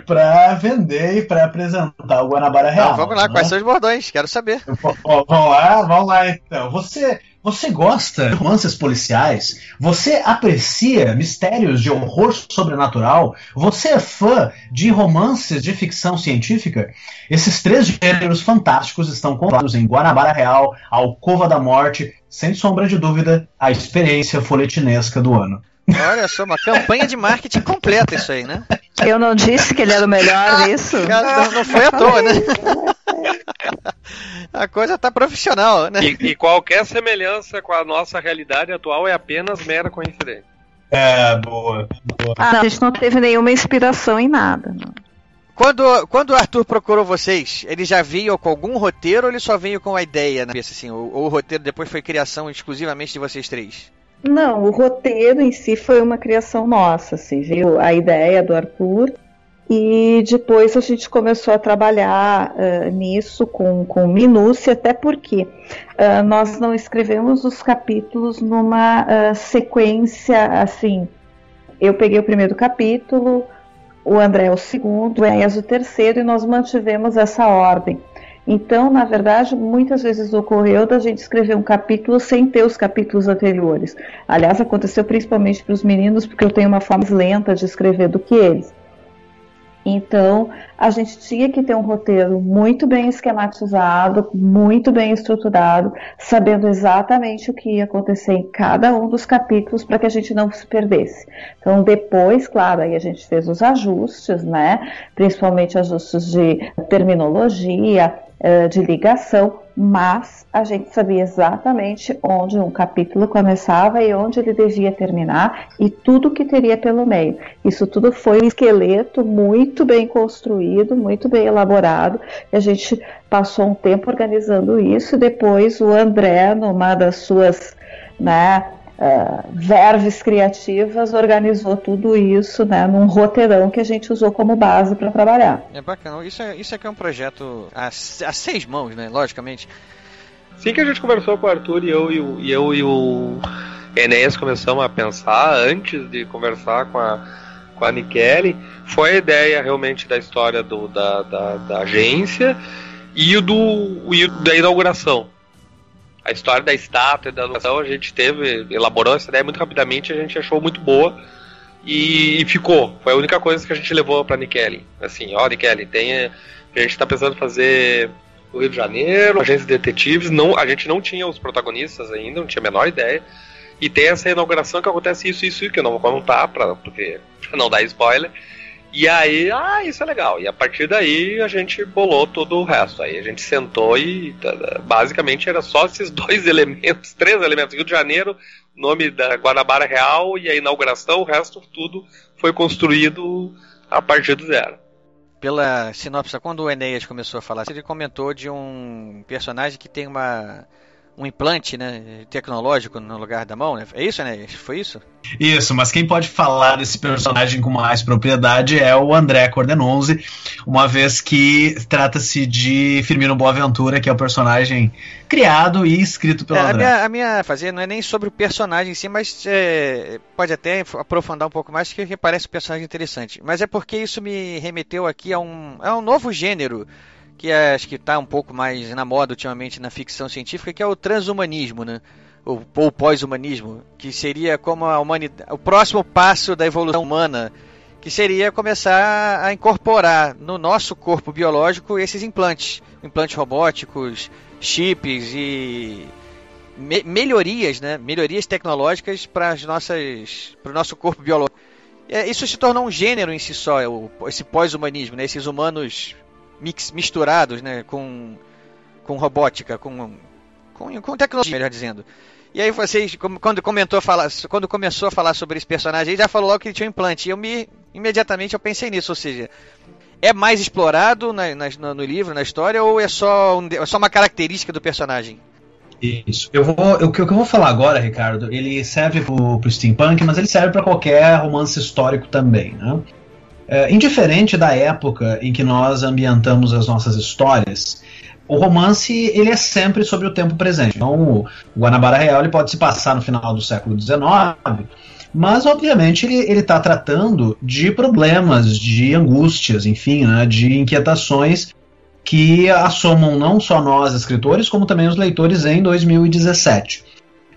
D: Para vender e para apresentar o Guanabara Real. Não,
A: vamos lá,
D: né?
A: quais são os bordões? Quero saber.
D: Vamos lá, vamos lá então. Você você gosta de romances policiais? Você aprecia mistérios de horror sobrenatural? Você é fã de romances de ficção científica? Esses três gêneros fantásticos estão contados em Guanabara Real, Alcova da Morte, sem sombra de dúvida, a experiência folhetinesca do ano.
A: Olha só, uma campanha de marketing completa isso aí, né?
B: Eu não disse que ele era o melhor nisso. *laughs*
A: Não, não foi à toa, né? A coisa tá profissional, né?
C: E, e, qualquer semelhança com a nossa realidade atual é apenas mera coincidência.
D: É, boa. boa.
B: Ah, a gente não teve nenhuma inspiração em nada. Não.
A: Quando, quando o Arthur procurou vocês, ele já veio com algum roteiro ou ele só veio com a ideia na cabeça, assim? Ou, ou o roteiro depois foi criação exclusivamente de vocês três?
B: Não, o roteiro em si foi uma criação nossa, assim, viu? A ideia do Arthur e depois a gente começou a trabalhar uh, nisso com, com minúcia, até porque uh, nós não escrevemos os capítulos numa uh, sequência assim. Eu peguei o primeiro capítulo, o André o segundo, o Enéas o terceiro, e nós mantivemos essa ordem. Então, na verdade, muitas vezes ocorreu da gente escrever um capítulo sem ter os capítulos anteriores. Aliás, aconteceu principalmente para os meninos, porque eu tenho uma forma lenta de escrever do que eles. Então, a gente tinha que ter um roteiro muito bem esquematizado, muito bem estruturado, sabendo exatamente o que ia acontecer em cada um dos capítulos para que a gente não se perdesse. Então, depois, claro, aí a gente fez os ajustes, né? Principalmente ajustes de terminologia, uh, de ligação, mas a gente sabia exatamente onde um capítulo começava e onde ele devia terminar e tudo que teria pelo meio. Isso tudo foi um esqueleto muito bem construído, muito bem elaborado. E a gente passou um tempo organizando isso e depois o André, numa das suas né, uh, verves criativas, organizou tudo isso né, num roteirão que a gente usou como base para trabalhar.
A: É bacana. Isso é, isso é que é um projeto a, a seis mãos, né? Logicamente.
C: Sim que a gente conversou com o Arthur e eu e o, e eu e o Enéas começamos a pensar antes de conversar com a, com a Nikele, foi a ideia realmente da história do, da, da, da agência e, do, e da inauguração a história da estátua e da alunação a gente teve, elaborou essa ideia muito rapidamente, a gente achou muito boa e, e ficou. Foi a única coisa que a gente levou para Nikeli. Assim, ó, Nikeli, tem a gente está pensando em fazer o Rio de Janeiro, agência de detetives, não, a gente não tinha os protagonistas ainda, não tinha a menor ideia. E tem essa inauguração que acontece isso, isso e que eu não vou contar para porque pra não dar spoiler. E aí, ah, isso é legal. E a partir daí a gente bolou todo o resto. Aí a gente sentou e basicamente era só esses *laughs* dois elementos, três elementos. Rio de Janeiro, nome da Guanabara Real e a inauguração, o resto tudo foi construído a partir do zero.
A: Pela sinopse, quando o Enéas começou a falar, ele comentou de um personagem que tem uma um implante né, tecnológico no lugar da mão, né? É isso, né? Foi isso?
D: Isso, mas quem pode falar desse personagem com mais propriedade é o André Cordenonze, uma vez que trata-se de Firmino Boaventura, que é o personagem criado e escrito pelo é,
A: André. A minha, a minha fazer não é nem sobre o personagem em si, mas é, pode até aprofundar um pouco mais, que parece um personagem interessante. Mas é porque isso me remeteu aqui a um, a um novo gênero que é, acho que está um pouco mais na moda ultimamente na ficção científica, que é o transhumanismo, né? Ou, pós-humanismo, que seria como a humanidade, o próximo passo da evolução humana, que seria começar a incorporar no nosso corpo biológico esses implantes, implantes robóticos, chips e me melhorias, né? Melhorias tecnológicas para as nossas, para o nosso corpo biológico. É, isso se tornou um gênero em si só, esse pós-humanismo, né? Esses humanos mix, misturados, né, com, com robótica, com, com, com tecnologia, melhor dizendo. E aí vocês, quando comentou falar, quando começou a falar sobre esse personagem, ele já falou logo que ele tinha um implante. E eu me imediatamente eu pensei nisso, ou seja, é mais explorado na, na, no livro, na história, ou é só, um, é só uma característica do personagem?
D: Isso. Eu vou, eu, o que eu vou falar agora, Ricardo, ele serve pro, pro steampunk, mas ele serve para qualquer romance histórico também, né? É, indiferente da época em que nós ambientamos as nossas histórias, o romance ele é sempre sobre o tempo presente. Então, o Guanabara Real ele pode se passar no final do século XIX, mas obviamente ele está tratando de problemas, de angústias, enfim, né, de inquietações que assomam não só nós escritores, como também os leitores em 2017.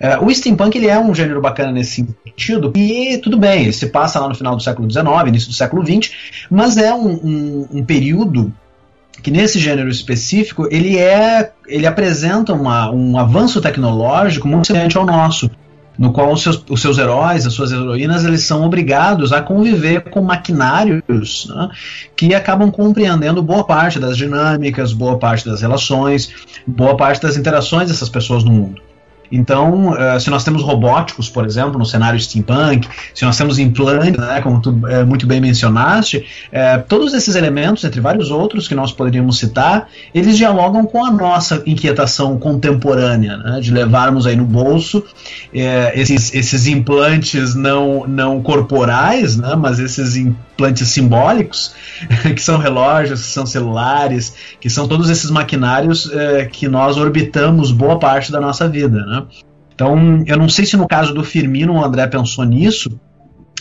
D: É, o steampunk ele é um gênero bacana nesse sentido, e tudo bem, ele se passa lá no final do século XIX, início do século XX, mas é um, um, um período que nesse gênero específico ele é ele apresenta uma, um avanço tecnológico muito semelhante ao nosso no qual os seus, os seus heróis, as suas heroínas, eles são obrigados a conviver com maquinários né, que acabam compreendendo boa parte das dinâmicas, boa parte das relações, boa parte das interações dessas pessoas no mundo. Então, uh, se nós temos robóticos, por exemplo, no cenário steampunk, se nós temos implantes, né, como tu uh, muito bem mencionaste, uh, todos esses elementos, entre vários outros que nós poderíamos citar, eles dialogam com a nossa inquietação contemporânea, né, de levarmos aí no bolso esses, esses implantes não, não corporais, né, mas esses implantes simbólicos, *laughs* que são relógios, que são celulares, que são todos esses maquinários que nós orbitamos boa parte da nossa vida. Né? Então, eu não sei se no caso do Firmino o André pensou nisso,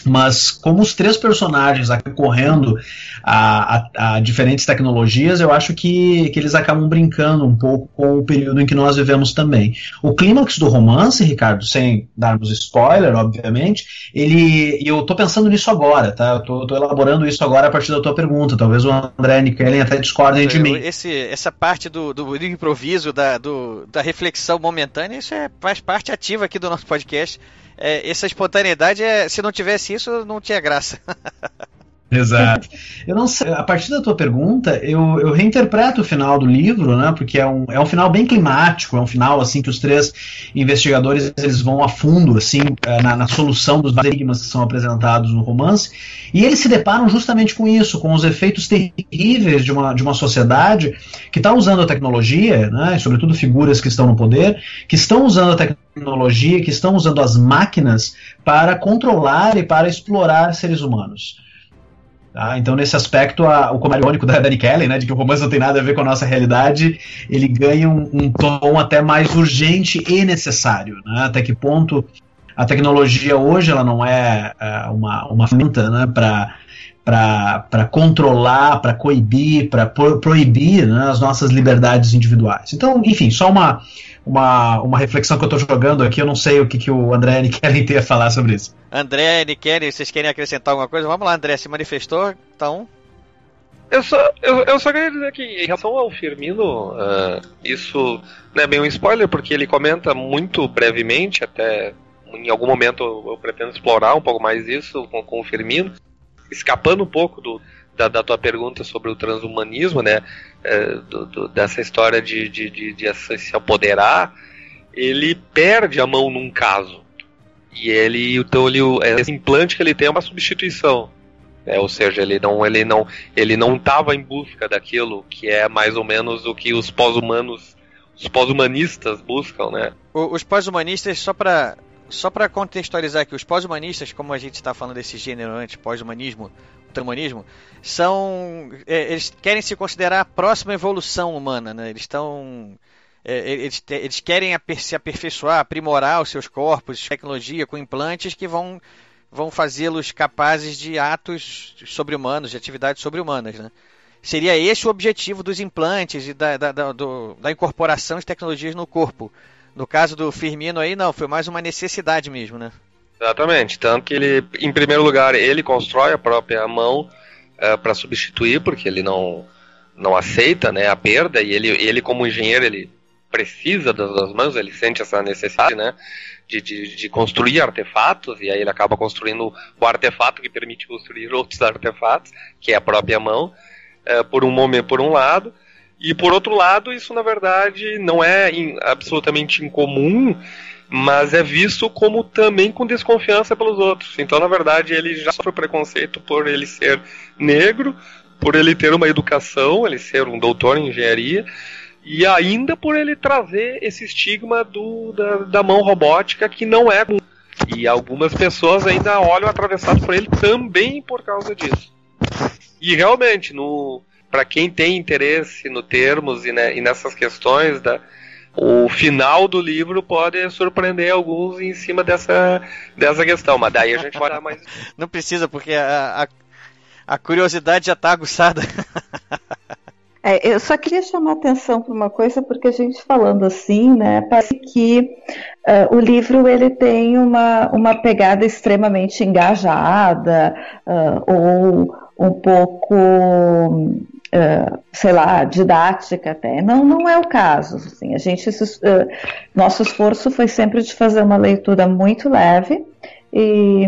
D: mas como os três personagens recorrendo a, a, a, diferentes tecnologias, eu acho que, que eles acabam brincando um pouco com o período em que nós vivemos também. O clímax do romance, Ricardo, sem darmos spoiler, obviamente, ele. eu tô pensando nisso agora, tá? Eu tô, tô, elaborando isso agora a partir da tua pergunta. Talvez o André e Nikellen até discordem de mim.
A: Esse, essa parte do, do improviso, da, do, da reflexão momentânea, isso é, faz parte ativa aqui do nosso podcast é, essa espontaneidade, é, se não tivesse isso, não tinha graça. *laughs*
D: Exato. *laughs* Eu não sei, a partir da tua pergunta, eu, eu reinterpreto o final do livro, né? Porque é um, é um final bem climático, é um final assim que os três investigadores eles vão a fundo assim eh, na, na solução dos enigmas que são apresentados no romance, e eles se deparam justamente com isso, com os efeitos terríveis de uma, de uma sociedade que está usando a tecnologia, né? E sobretudo figuras que estão no poder, que estão usando a tecnologia, que estão usando as máquinas para controlar e para explorar seres humanos. Tá? Então, nesse aspecto, a, o comentário irônico da Dani Kelly, né, de que o romance não tem nada a ver com a nossa realidade, ele ganha um, um tom até mais urgente e necessário. Né? Até que ponto a tecnologia hoje ela não é, é uma, uma ferramenta né, para para controlar, para coibir, para proibir né, as nossas liberdades individuais. Então, enfim, só uma, uma, uma reflexão que eu estou jogando aqui, eu não sei o que, que o André Kelly *laughs* tem a falar sobre isso.
A: André Kelly, vocês querem acrescentar alguma coisa? Vamos lá, André, se manifestou, então.
C: Eu só, eu, eu só queria dizer que, em relação ao Firmino, uh, isso não é bem um spoiler, porque ele comenta muito brevemente, até em algum momento eu, eu pretendo explorar um pouco mais isso com, com o Firmino, escapando um pouco do, da, da, tua pergunta sobre o transhumanismo, né? É, do, do, dessa história de, de, de, de, se apoderar, ele perde a mão num caso. E ele, então, ele, esse implante que ele tem é uma substituição. Né? Ou seja, ele não ele não ele não estava em busca daquilo que é mais ou menos o que os pós-humanos os pós-humanistas buscam, né?
A: Os pós-humanistas só para só para contextualizar aqui, os pós-humanistas, como a gente está falando desse gênero antes, pós-humanismo, transhumanismo, são. É, eles querem se considerar a próxima evolução humana, né? Eles estão. É, eles, eles, querem se aperfeiçoar, aprimorar os seus corpos, tecnologia com implantes que vão, vão fazê-los capazes de atos sobre-humanos, de atividades sobre-humanas, né? Seria esse o objetivo dos implantes e da, da, da, do, da incorporação de tecnologias no corpo. No caso do Firmino aí, não, foi mais uma necessidade mesmo, né?
C: Exatamente. Tanto que ele, em primeiro lugar, ele constrói a própria mão eh, para substituir, porque ele não, não aceita né, a perda, e ele, ele, como engenheiro, ele precisa das, das mãos, ele sente essa necessidade, né? De, de, de, construir artefatos, e aí ele acaba construindo o artefato que permite construir outros artefatos, que é a própria mão, uh, por um momento, por um lado, e por outro lado, isso na verdade não é in, absolutamente incomum mas é visto como também com desconfiança pelos outros. Então, na verdade, ele já sofre preconceito por ele ser negro, por ele ter uma educação, ele ser um doutor em engenharia, e ainda por ele trazer esse estigma do, da, da mão robótica que não é. E algumas pessoas ainda olham atravessado por ele também por causa disso. E realmente, no para quem tem interesse no termos e, né, e nessas questões da, o final do livro pode surpreender alguns em cima dessa, dessa questão, mas daí a gente vai dar mais. *laughs*
A: Não precisa, porque a, a, a curiosidade já está aguçada. *laughs*
B: É, eu só queria chamar atenção para uma coisa, porque a gente falando assim, né, parece que uh, o livro ele tem uma, uma pegada extremamente engajada, uh, ou um pouco sei lá, didática até. Não, não é o caso. Assim, a gente, uh, nosso esforço foi sempre de fazer uma leitura muito leve e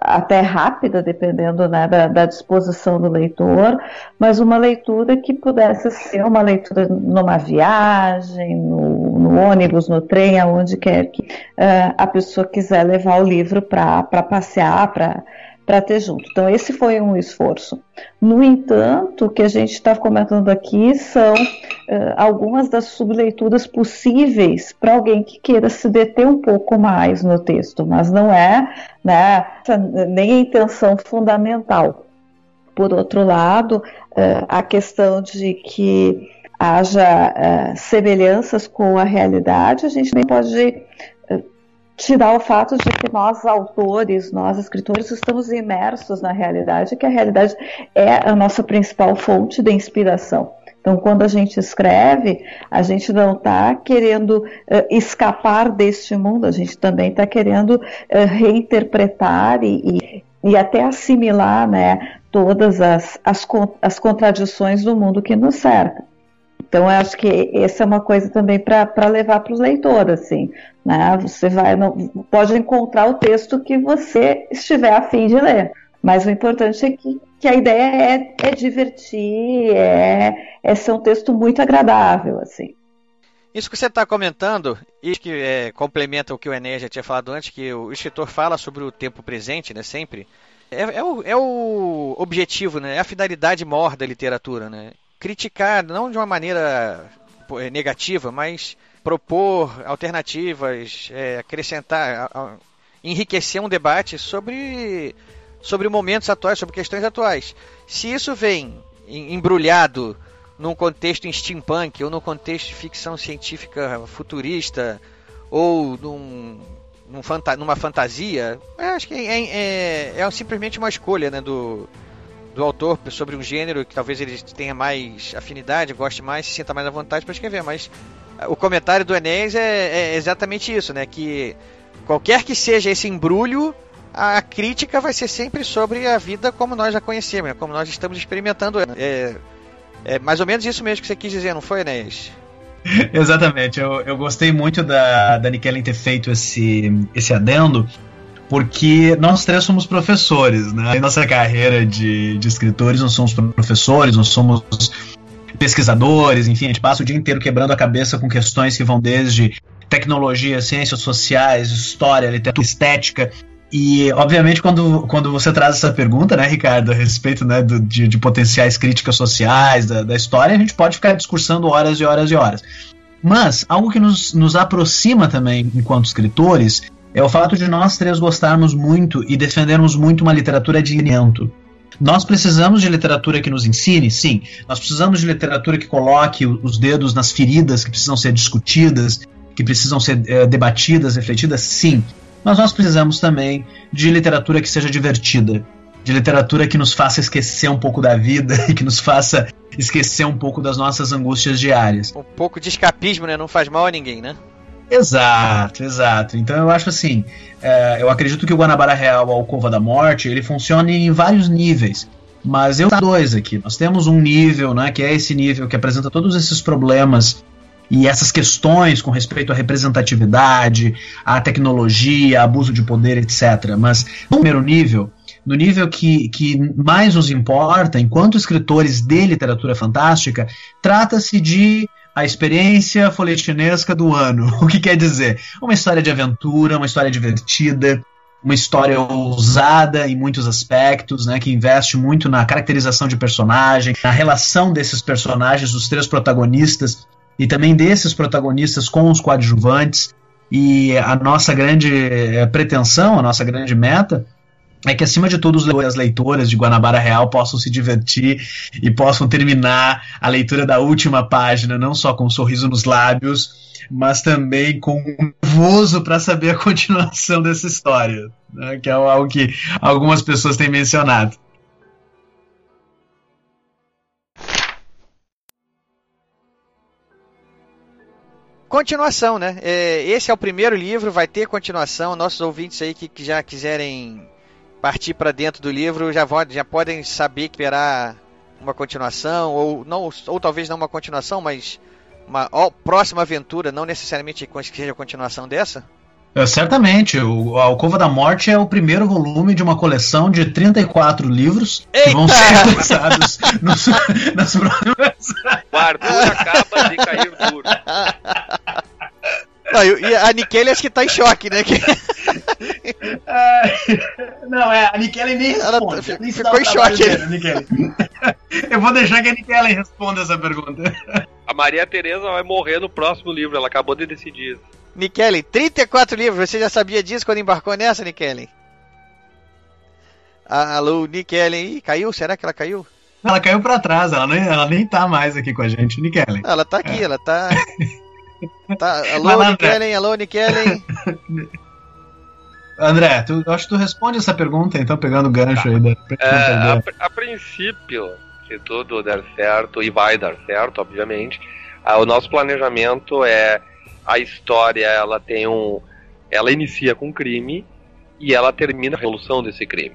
B: até rápida, dependendo né, da, da, disposição do leitor, mas uma leitura que pudesse ser uma leitura numa viagem, no, no ônibus, no trem, aonde quer que uh, a pessoa quiser levar o livro para passear, para para ter junto. Então, esse foi um esforço. No entanto, o que a gente está comentando aqui são uh, algumas das subleituras possíveis para alguém que queira se deter um pouco mais no texto, mas não é né, nem a intenção fundamental. Por outro lado, uh, a questão de que haja uh, semelhanças com a realidade, a gente nem pode tirar o fato de que nós, autores, nós, escritores, estamos imersos na realidade, que a realidade é a nossa principal fonte de inspiração. Então, quando a gente escreve, a gente não está querendo uh, escapar deste mundo, a gente também está querendo uh, reinterpretar e, e, e, até assimilar né, todas as, as, as contradições do mundo que nos cerca. Então, eu acho que essa é uma coisa também para levar para o leitor, assim, né? Você vai, pode encontrar o texto que você estiver afim de ler. Mas o importante é que, que a ideia é, é divertir, é, é ser um texto muito agradável, assim.
A: Isso que você está comentando, e que é, complementa o que o Enéas já tinha falado antes, que o escritor fala sobre o tempo presente, né, sempre, é, é, o, é o objetivo, né, é a finalidade maior da literatura, né, criticar, não de uma maneira é, negativa, mas propor alternativas, é, acrescentar, a, a, enriquecer um debate sobre, sobre momentos atuais, sobre questões atuais. Se isso vem embrulhado num contexto em steampunk ou num contexto de ficção científica futurista ou num, num fanta numa fantasia, acho que é, é, é, simplesmente uma escolha né, do, do autor sobre um gênero que talvez ele tenha mais afinidade, goste mais, se sinta mais à vontade para escrever. Mas o comentário do Enéas é, é exatamente isso, né? Que qualquer que seja esse embrulho, a crítica vai ser sempre sobre a vida como nós a conhecemos, né? como nós estamos experimentando. É, é mais ou menos isso mesmo que você quis dizer, não foi, Enéas? *laughs*
D: Exatamente, eu, eu gostei muito da, da Nikellen ter feito esse, esse adendo, porque nós três somos professores, né? Em nossa carreira de, de escritores, nós somos professores, nós somos pesquisadores, enfim, a gente passa o dia inteiro quebrando a cabeça com questões que vão desde tecnologia, ciências sociais, história, literatura, estética, e, obviamente, quando, quando você traz essa pergunta, né, Ricardo, a respeito né, do, de, de potenciais críticas sociais da, da história, a gente pode ficar discursando horas e horas e horas. Mas, algo que nos, nos aproxima também enquanto escritores é o fato de nós três gostarmos muito e defendermos muito uma literatura de alimento. Nós precisamos de literatura que nos ensine, sim. Nós precisamos de literatura que coloque os dedos nas feridas que precisam ser discutidas, que precisam ser é, debatidas, refletidas, sim mas nós precisamos também de literatura que seja divertida, de literatura que nos faça esquecer um pouco da vida *laughs* e que nos faça esquecer um pouco das nossas angústias diárias.
A: Um pouco de escapismo, né? Não faz mal a ninguém, né?
D: Exato, exato. Então eu acho assim, é, eu acredito que o Guanabara Real, a Alcova da Morte, ele funciona em vários níveis. Mas eu dois aqui. Nós temos um nível, né, que é esse nível que apresenta todos esses problemas e essas questões com respeito à representatividade, à tecnologia, abuso de poder, etc. Mas no primeiro nível, no nível que, que mais nos importa, enquanto escritores de literatura fantástica, trata-se de a experiência folhetinesca do ano. *laughs* O que quer dizer? Uma história de aventura, uma história divertida, uma história ousada em muitos aspectos, né, que investe muito na caracterização de personagem, na relação desses personagens, dos três protagonistas, e também desses protagonistas com os coadjuvantes. E a nossa grande eh, pretensão, a nossa grande meta é que, acima de tudo, as leitoras de Guanabara Real possam se divertir e possam terminar a leitura da última página, não só com um sorriso nos lábios, mas também com um nervoso para saber a *laughs* continuação dessa história, né, que é algo que algumas pessoas têm mencionado.
A: Continuação, né? É, esse é o primeiro livro, vai ter continuação. Nossos ouvintes aí que, que já quiserem partir para dentro do livro já, vão, já podem saber que esperar uma continuação, ou, não, ou talvez não uma continuação, mas uma ó, próxima aventura, não necessariamente que seja a continuação dessa?
D: É, certamente, o a Alcova da Morte é o primeiro volume de uma coleção de 34 livros Eita! que vão ser lançados *laughs* nos, nas próximas.
C: O Arthur acaba de cair duro. *laughs*
A: Não, e a Nikele acho que tá em choque, né?
D: não, é, a Nikele nem responde.
A: Ela ficou em choque.
D: Dele, *laughs* Eu vou deixar que a Nikele responda essa pergunta.
C: A Maria Tereza vai morrer no próximo livro, ela acabou de decidir.
A: Nikellen, 34 livros. Você já sabia disso quando embarcou nessa, Nikellen? Alô, Nikellen. Ih, caiu? Será que ela caiu?
D: Ela caiu para trás, ela nem, ela nem tá mais aqui com a gente, Nikellen.
A: Ela tá aqui, é. ela tá. *laughs* tá. Alô, Nikellen, alô, Nikellen. *laughs*
D: André, tu, eu acho que tu responde essa pergunta, então, pegando o gancho tá. aí da.
C: É, a, a, princípio, se tudo der certo, e vai dar certo, obviamente, o nosso planejamento é a história ela tem um. Ela inicia com um crime e ela termina a resolução desse crime.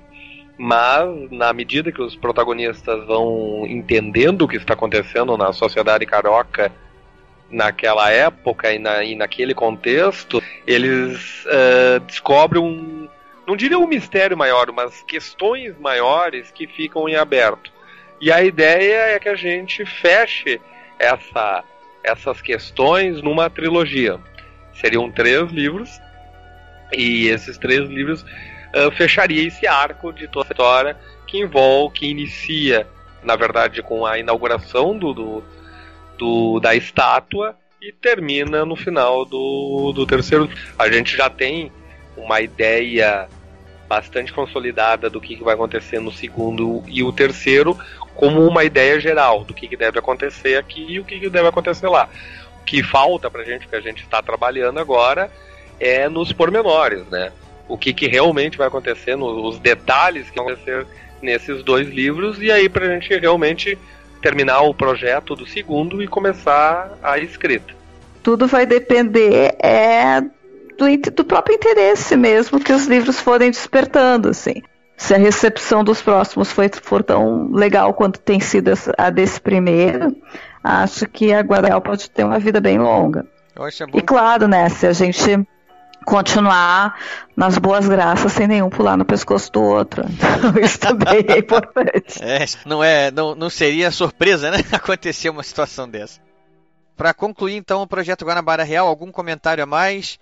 C: Mas, na medida que os protagonistas vão entendendo o que está acontecendo na sociedade carioca naquela época e, na, e naquele contexto, eles uh, descobrem um, não diria um mistério maior, mas questões maiores que ficam em aberto. E a ideia é que a gente feche essa, essas questões numa trilogia. Seriam três livros, e esses três livros uh, fecharia esse arco de toda a história que envolve, que inicia, na verdade, com a inauguração do, do, do da estátua e termina no final do, do terceiro. A gente já tem uma ideia bastante consolidada do que, que vai acontecer no segundo e o terceiro, como uma ideia geral do que, que deve acontecer aqui e o que, que deve acontecer lá. O que falta pra gente, que a gente está trabalhando agora, é nos pormenores, né? O que, que realmente vai acontecer, nos detalhes que vão acontecer nesses dois livros, e aí pra gente realmente terminar o projeto do segundo e começar a escrita.
B: Tudo vai depender é, do, do próprio interesse mesmo que os livros forem despertando, assim. Se a recepção dos próximos foi, for tão legal quanto tem sido a desse primeiro, acho que a Guarel pode ter uma vida bem longa. E claro, né, se a gente continuar nas boas graças sem nenhum pular no pescoço do outro. Então, *laughs* isso também é importante.
A: É, não, é, não, não seria surpresa, né? *laughs* Acontecer uma situação dessa. Para concluir, então, o projeto Guanabara Real, algum comentário a mais?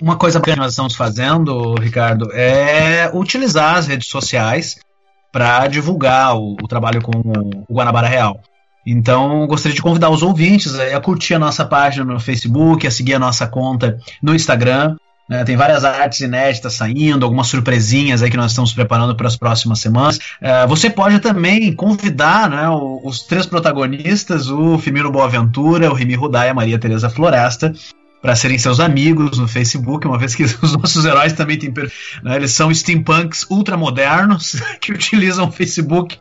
D: Uma coisa que nós estamos fazendo, Ricardo, é utilizar as redes sociais para divulgar o, o, trabalho com o Guanabara Real. Então, gostaria de convidar os ouvintes a curtir a nossa página no Facebook, a seguir a nossa conta no Instagram. Né, tem várias artes inéditas saindo, algumas surpresinhas aí que nós estamos preparando para as próximas semanas. Uh, você pode também convidar né, os três protagonistas, o Firmino Boaventura, o Remy Rudá e a Maria Tereza Floresta, para serem seus amigos no Facebook, uma vez que *laughs* os nossos heróis também têm. Né, eles são steampunks ultramodernos *laughs* que utilizam o Facebook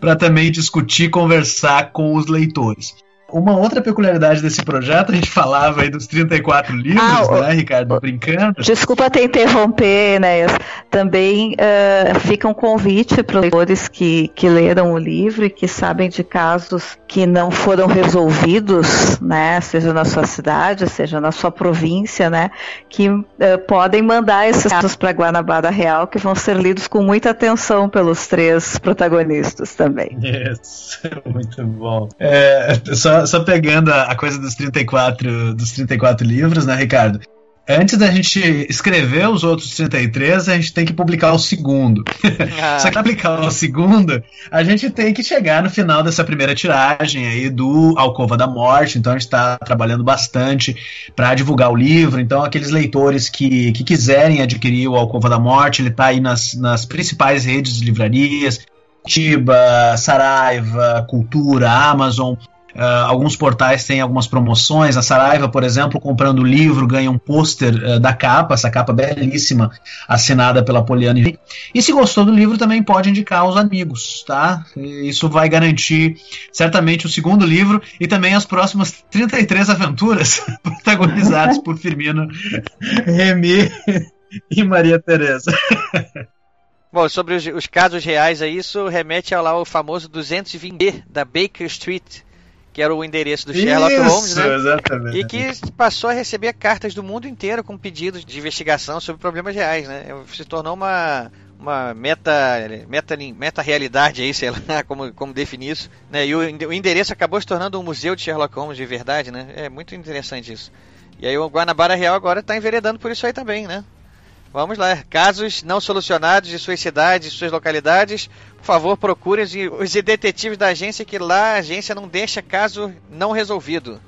D: para também discutir, conversar com os leitores. Uma outra peculiaridade desse projeto, a gente falava aí dos 34 livros, ah, né, Ricardo? Brincando.
B: Desculpa te interromper, né? Também uh, fica um convite para os leitores que, que leram o livro e que sabem de casos que não foram resolvidos, né? Seja na sua cidade, seja na sua província, né? Que uh, podem mandar esses casos para Guanabara Real, que vão ser lidos com muita atenção pelos três protagonistas também.
D: Isso, *laughs* muito bom. É, só só, pegando a, a, coisa dos 34, dos 34 livros, né, Ricardo? Antes da gente escrever os outros 33, a gente tem que publicar o segundo. *laughs* Ah. Só que publicar o segundo, a gente tem que chegar no final dessa primeira tiragem aí do Alcova da Morte. Então a gente está trabalhando bastante para divulgar o livro. Então, aqueles leitores que, que quiserem adquirir o Alcova da Morte, ele está aí nas, nas principais redes de livrarias. Tiba, Saraiva, Cultura, Amazon. Uh, alguns portais têm algumas promoções. A Saraiva, por exemplo, comprando o livro, ganha um pôster uh, da capa, essa capa belíssima, assinada pela Poliane. E se gostou do livro, também pode indicar aos amigos, tá? Isso vai garantir certamente o segundo livro e também as próximas 33 aventuras *laughs* protagonizadas por Firmino, Remy e Maria Tereza.
A: Bom, sobre os, os, casos reais, isso remete ao, lá, famoso 220 da Baker Street, que era o endereço do Sherlock Isso, Holmes, né? Exatamente. E que passou a receber cartas do mundo inteiro com pedidos de investigação sobre problemas reais, né? Se tornou uma uma meta, meta, meta realidade aí, sei lá *laughs* como, como definir isso, né? E o, o endereço acabou se tornando um museu de Sherlock Holmes de verdade, né? É muito interessante isso. E aí o Guanabara Real agora está enveredando por isso aí também, né? Vamos lá. Casos não solucionados de suas cidades, suas localidades, por favor, procurem os detetives da agência que lá a agência não deixa caso não resolvido.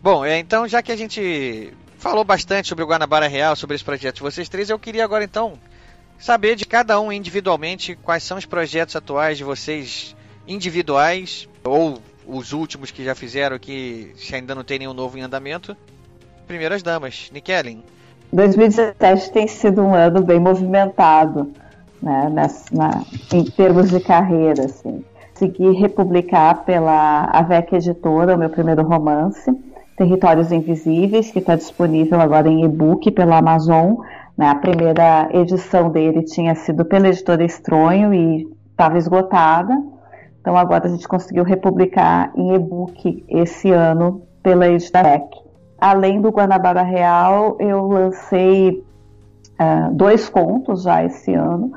A: Bom, é, então já que a gente falou bastante sobre o Guanabara Real, sobre esse projeto de vocês três, eu queria agora então saber de cada um individualmente quais são os projetos atuais de vocês individuais ou os últimos que já fizeram que se ainda não tem nenhum novo em andamento. Primeiras damas, Nikellen.
B: 2017 tem sido um ano bem movimentado, né, na, em termos de carreira, assim. Consegui republicar pela AVEC Editora o meu primeiro romance, Territórios Invisíveis, que está disponível agora em e-book pela Amazon. Né, a primeira edição dele tinha sido pela editora Estronho e estava esgotada. Então agora a gente conseguiu republicar em e-book esse ano pela Editec. Além do Guanabara Real, eu lancei uh, dois contos já esse ano.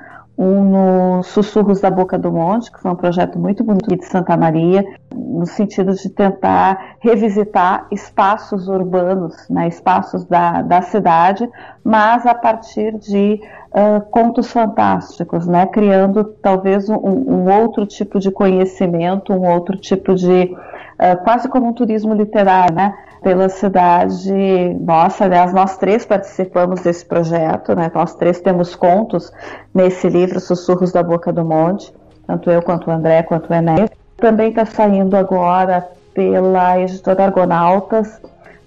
B: Um no Sussurros da Boca do Monte, que foi um projeto muito bonito de Santa Maria, no sentido de tentar revisitar espaços urbanos, né, espaços da, da cidade, mas a partir de uh, contos fantásticos, né, criando talvez um, um, outro tipo de conhecimento, um outro tipo de. Uh, quase como um turismo literário, né? pela cidade. Nossa, aliás, nós três participamos desse projeto, né? Nós três temos contos nesse livro, Sussurros da Boca do Monte, tanto eu quanto o André, quanto o Enéas. Também está saindo agora pela editora Argonautas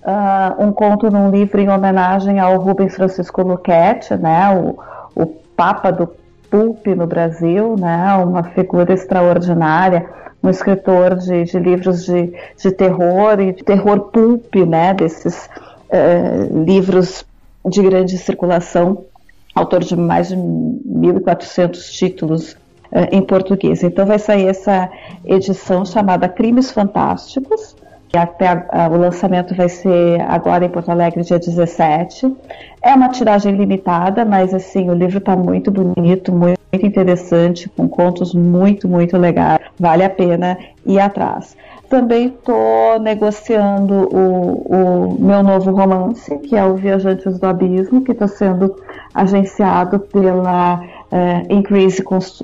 B: uh, um conto num livro em homenagem ao Rubens Francisco Luquete, né? O, o Papa do Pulp no Brasil, né? Uma figura extraordinária um escritor de, de livros de, de, terror e de terror pulp, né, desses uh, livros de grande circulação, autor de mais de 1.400 títulos uh, em português. Então vai sair essa edição chamada Crimes Fantásticos, até a, a, o lançamento vai ser agora em Porto Alegre, dia 17. É uma tiragem limitada, mas assim, o livro está muito bonito, muito interessante, com contos muito, muito legais. Vale a pena ir atrás. Também estou negociando o, o, meu novo romance, que é o Viajantes do Abismo, que está sendo agenciado pela uh, Increase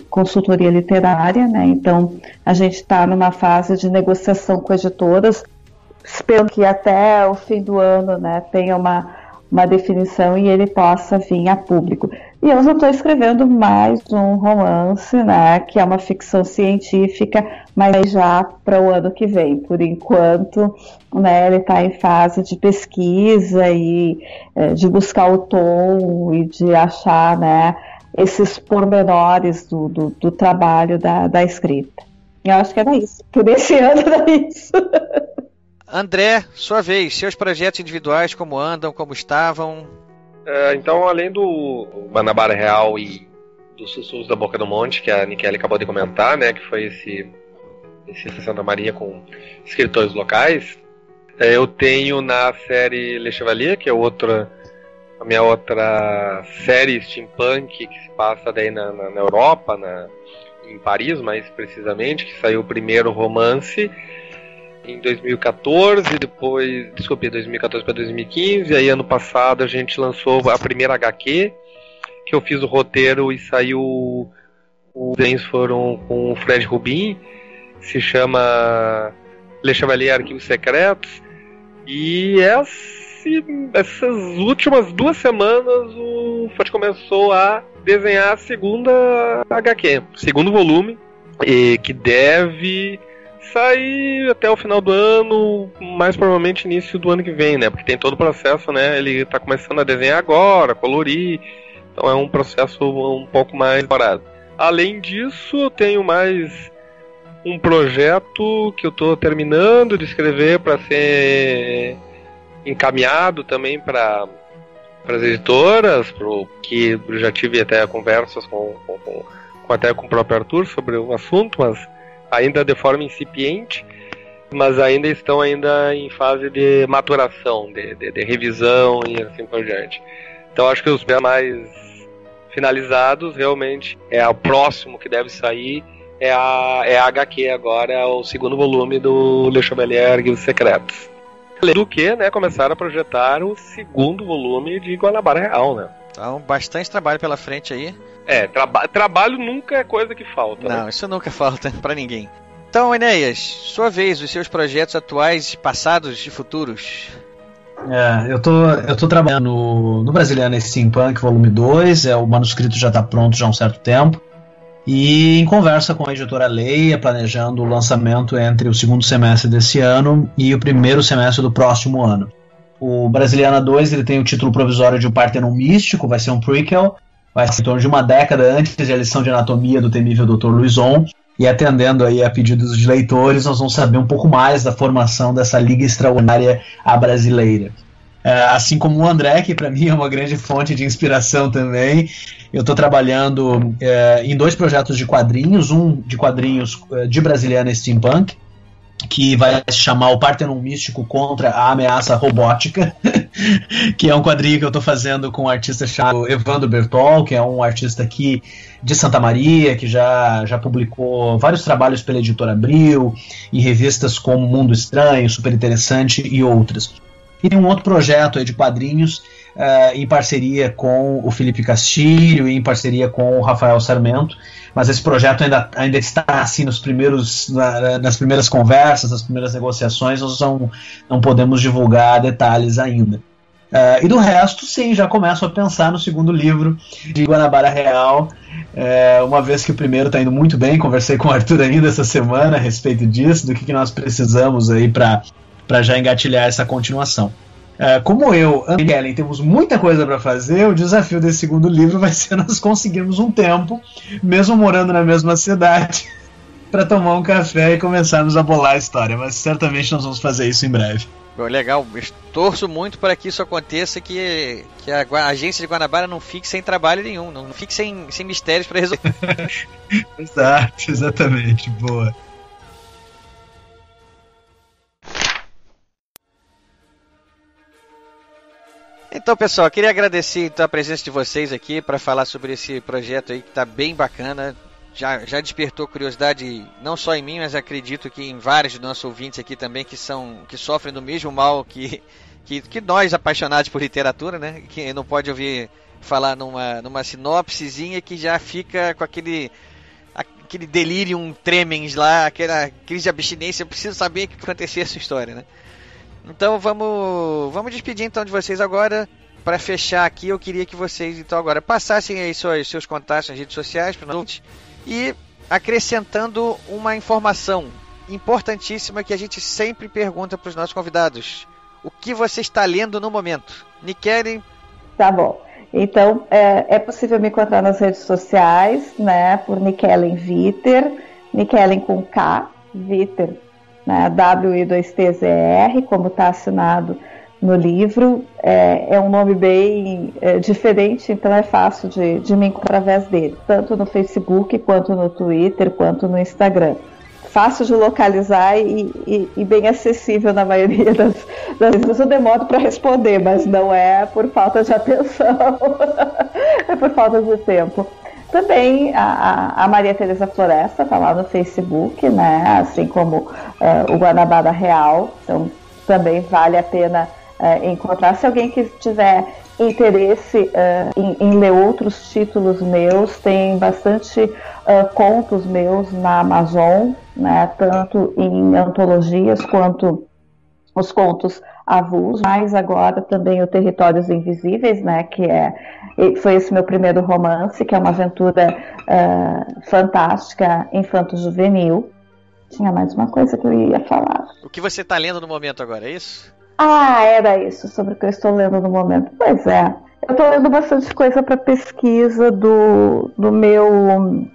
B: Consultoria Literária. Né? Então, a gente está numa fase de negociação com editoras, esperando que até o fim do ano né, tenha uma uma definição e ele possa vir a público. E eu já estou escrevendo mais um romance, né, que é uma ficção científica, mas já para o ano que vem. Por enquanto, né, ele está em fase de pesquisa e é, de buscar o tom e de achar, né, esses pormenores do, do, do trabalho da, da escrita. Eu acho que era isso. Por esse ano era isso. *laughs*
A: André, sua vez, seus projetos individuais, como andam, como estavam?
C: É, então, além do Guanabara Real e dos Sussurros da Boca do Monte, que a Nikele acabou de comentar, né, que foi esse, esse Santa Maria com escritores locais, é, eu tenho na série Le Chevalier, que é outra, a minha outra série steampunk que se passa daí na, na, na Europa, na, em Paris mais precisamente, que saiu o primeiro romance, em 2014, depois, desculpe, 2014 para 2015, aí ano passado a gente lançou a primeira HQ, que eu fiz o roteiro e saiu os desenhos foram com o Fred Rubin, se chama Le Chevalier Arquivos Secretos, e esse, essas últimas duas semanas o Fred começou a desenhar a segunda HQ, segundo volume, que deve sair até o final do ano, mais provavelmente início do ano que vem, né? Porque tem todo o processo, né? Ele está começando a desenhar agora, colorir, então é um processo um pouco mais demorado. Além disso, eu tenho mais um projeto que eu estou terminando de escrever para ser encaminhado também para para as editoras, pro, que eu já tive até conversas com, com, com, até com o próprio Arthur sobre o assunto, mas ainda de forma incipiente, mas ainda estão ainda em fase de maturação, de, de, de revisão e assim por diante. Então acho que os mais finalizados realmente é o próximo que deve sair é a, é a HQ agora, é o segundo volume do Le Chevalier Arquivos Secretos. Do que, né, começaram a projetar o segundo volume de Guanabara Real, né?
A: Então, bastante trabalho pela frente aí.
C: É, traba trabalho nunca é coisa que falta.
A: Não, né? isso nunca *laughs* falta para ninguém. Então, Enéas, sua vez, os seus projetos atuais, passados e futuros.
D: É, eu tô, eu tô trabalhando no, no Brasiliano Steampunk Volume 2, é, o manuscrito já está pronto já há um certo tempo. E em conversa com a editora Leia, planejando o lançamento entre o segundo semestre desse ano e o primeiro semestre do próximo ano. O Brasiliana 2 ele tem o título provisório de O Partenon Místico, vai ser um prequel, vai ser em torno de uma década antes da lição de anatomia do temível Dr. Luizon. E atendendo aí a pedidos de leitores, nós vamos saber um pouco mais da formação dessa liga extraordinária à brasileira. É, assim como o André, que para mim é uma grande fonte de inspiração também. Eu estou trabalhando é, em dois projetos de quadrinhos, um de quadrinhos é, de brasiliana steampunk, que vai se chamar O Partenon Místico contra a Ameaça Robótica, *laughs* que é um quadrinho que eu estou fazendo com um artista chamado Evandro Bertol, que é um artista aqui de Santa Maria, que já, já publicou vários trabalhos pela editora Abril, em revistas como Mundo Estranho, Super Interessante e outras. E tem um outro projeto de quadrinhos uh, em parceria com o Felipe Castilho e em parceria com o Rafael Sarmento, mas esse projeto ainda, ainda está assim nos primeiros, na, nas primeiras conversas, nas primeiras negociações, nós não, não podemos divulgar detalhes ainda. Uh, e do resto, sim, já começo a pensar no segundo livro de Guanabara Real, uh, uma vez que o primeiro está indo muito bem. Conversei com o Arthur ainda essa semana a respeito disso, do que, que nós precisamos aí para já engatilhar essa continuação. Uh, como eu e Ellen temos muita coisa para fazer, o desafio desse segundo livro vai ser *laughs* nós conseguirmos um tempo, mesmo morando na mesma cidade, *laughs* para tomar um café e começarmos a bolar a história. Mas certamente nós vamos fazer isso em breve.
A: Bom, legal, torço muito para que isso aconteça, que, que a, a, agência de Guanabara não fique sem trabalho nenhum, não fique sem, sem mistérios para resolver. *laughs*
D: Exato, exatamente, boa.
A: Então, pessoal, queria agradecer então, a presença de vocês aqui para falar sobre esse projeto aí que está bem bacana. Já, já despertou curiosidade não só em mim, mas acredito que em vários de nossos ouvintes aqui também que são que sofrem do mesmo mal que, que, que nós apaixonados por literatura, né? Que não pode ouvir falar numa, numa sinopsezinha que já fica com aquele aquele delírio tremens lá, aquela crise de abstinência, eu preciso saber o que aconteceu essa história, né? Então vamos, vamos despedir então de vocês agora. Para fechar aqui, eu queria que vocês então agora passassem aí seus, seus contatos nas redes sociais para nós e acrescentando uma informação importantíssima que a gente sempre pergunta para os nossos convidados. O que você está lendo no momento? Nikeren?
B: Tá bom. Então, é, é, possível me encontrar nas redes sociais, né, por Nikellen Viter, Nikellen com K, Viter né, WI2TZR, como está assinado no livro. É, é um nome bem é, diferente, então é fácil de, de me encontrar através dele, tanto no Facebook, quanto no Twitter, quanto no Instagram. Fácil de localizar e, e, e bem acessível na maioria das, das vezes. Eu demoro para responder, mas não é por falta de atenção, *laughs* é por falta de tempo. Também a, a Maria Tereza Floresta está lá no Facebook, né? Assim como uh, o Guanabara Real. Então também vale a pena uh, encontrar. Se alguém que tiver interesse uh, em, em, ler outros títulos meus, tem bastante contos meus na Amazon, né? Tanto em antologias quanto os contos avulsos, mas agora também o Territórios Invisíveis, né, que é foi esse meu primeiro romance, que é uma aventura uh, fantástica, infanto-juvenil. Tinha mais uma coisa que eu ia falar.
A: O que você está lendo no momento agora, é isso?
B: Ah, era isso, sobre o que eu estou lendo no momento. Pois é, eu estou lendo bastante coisa para pesquisa do, do meu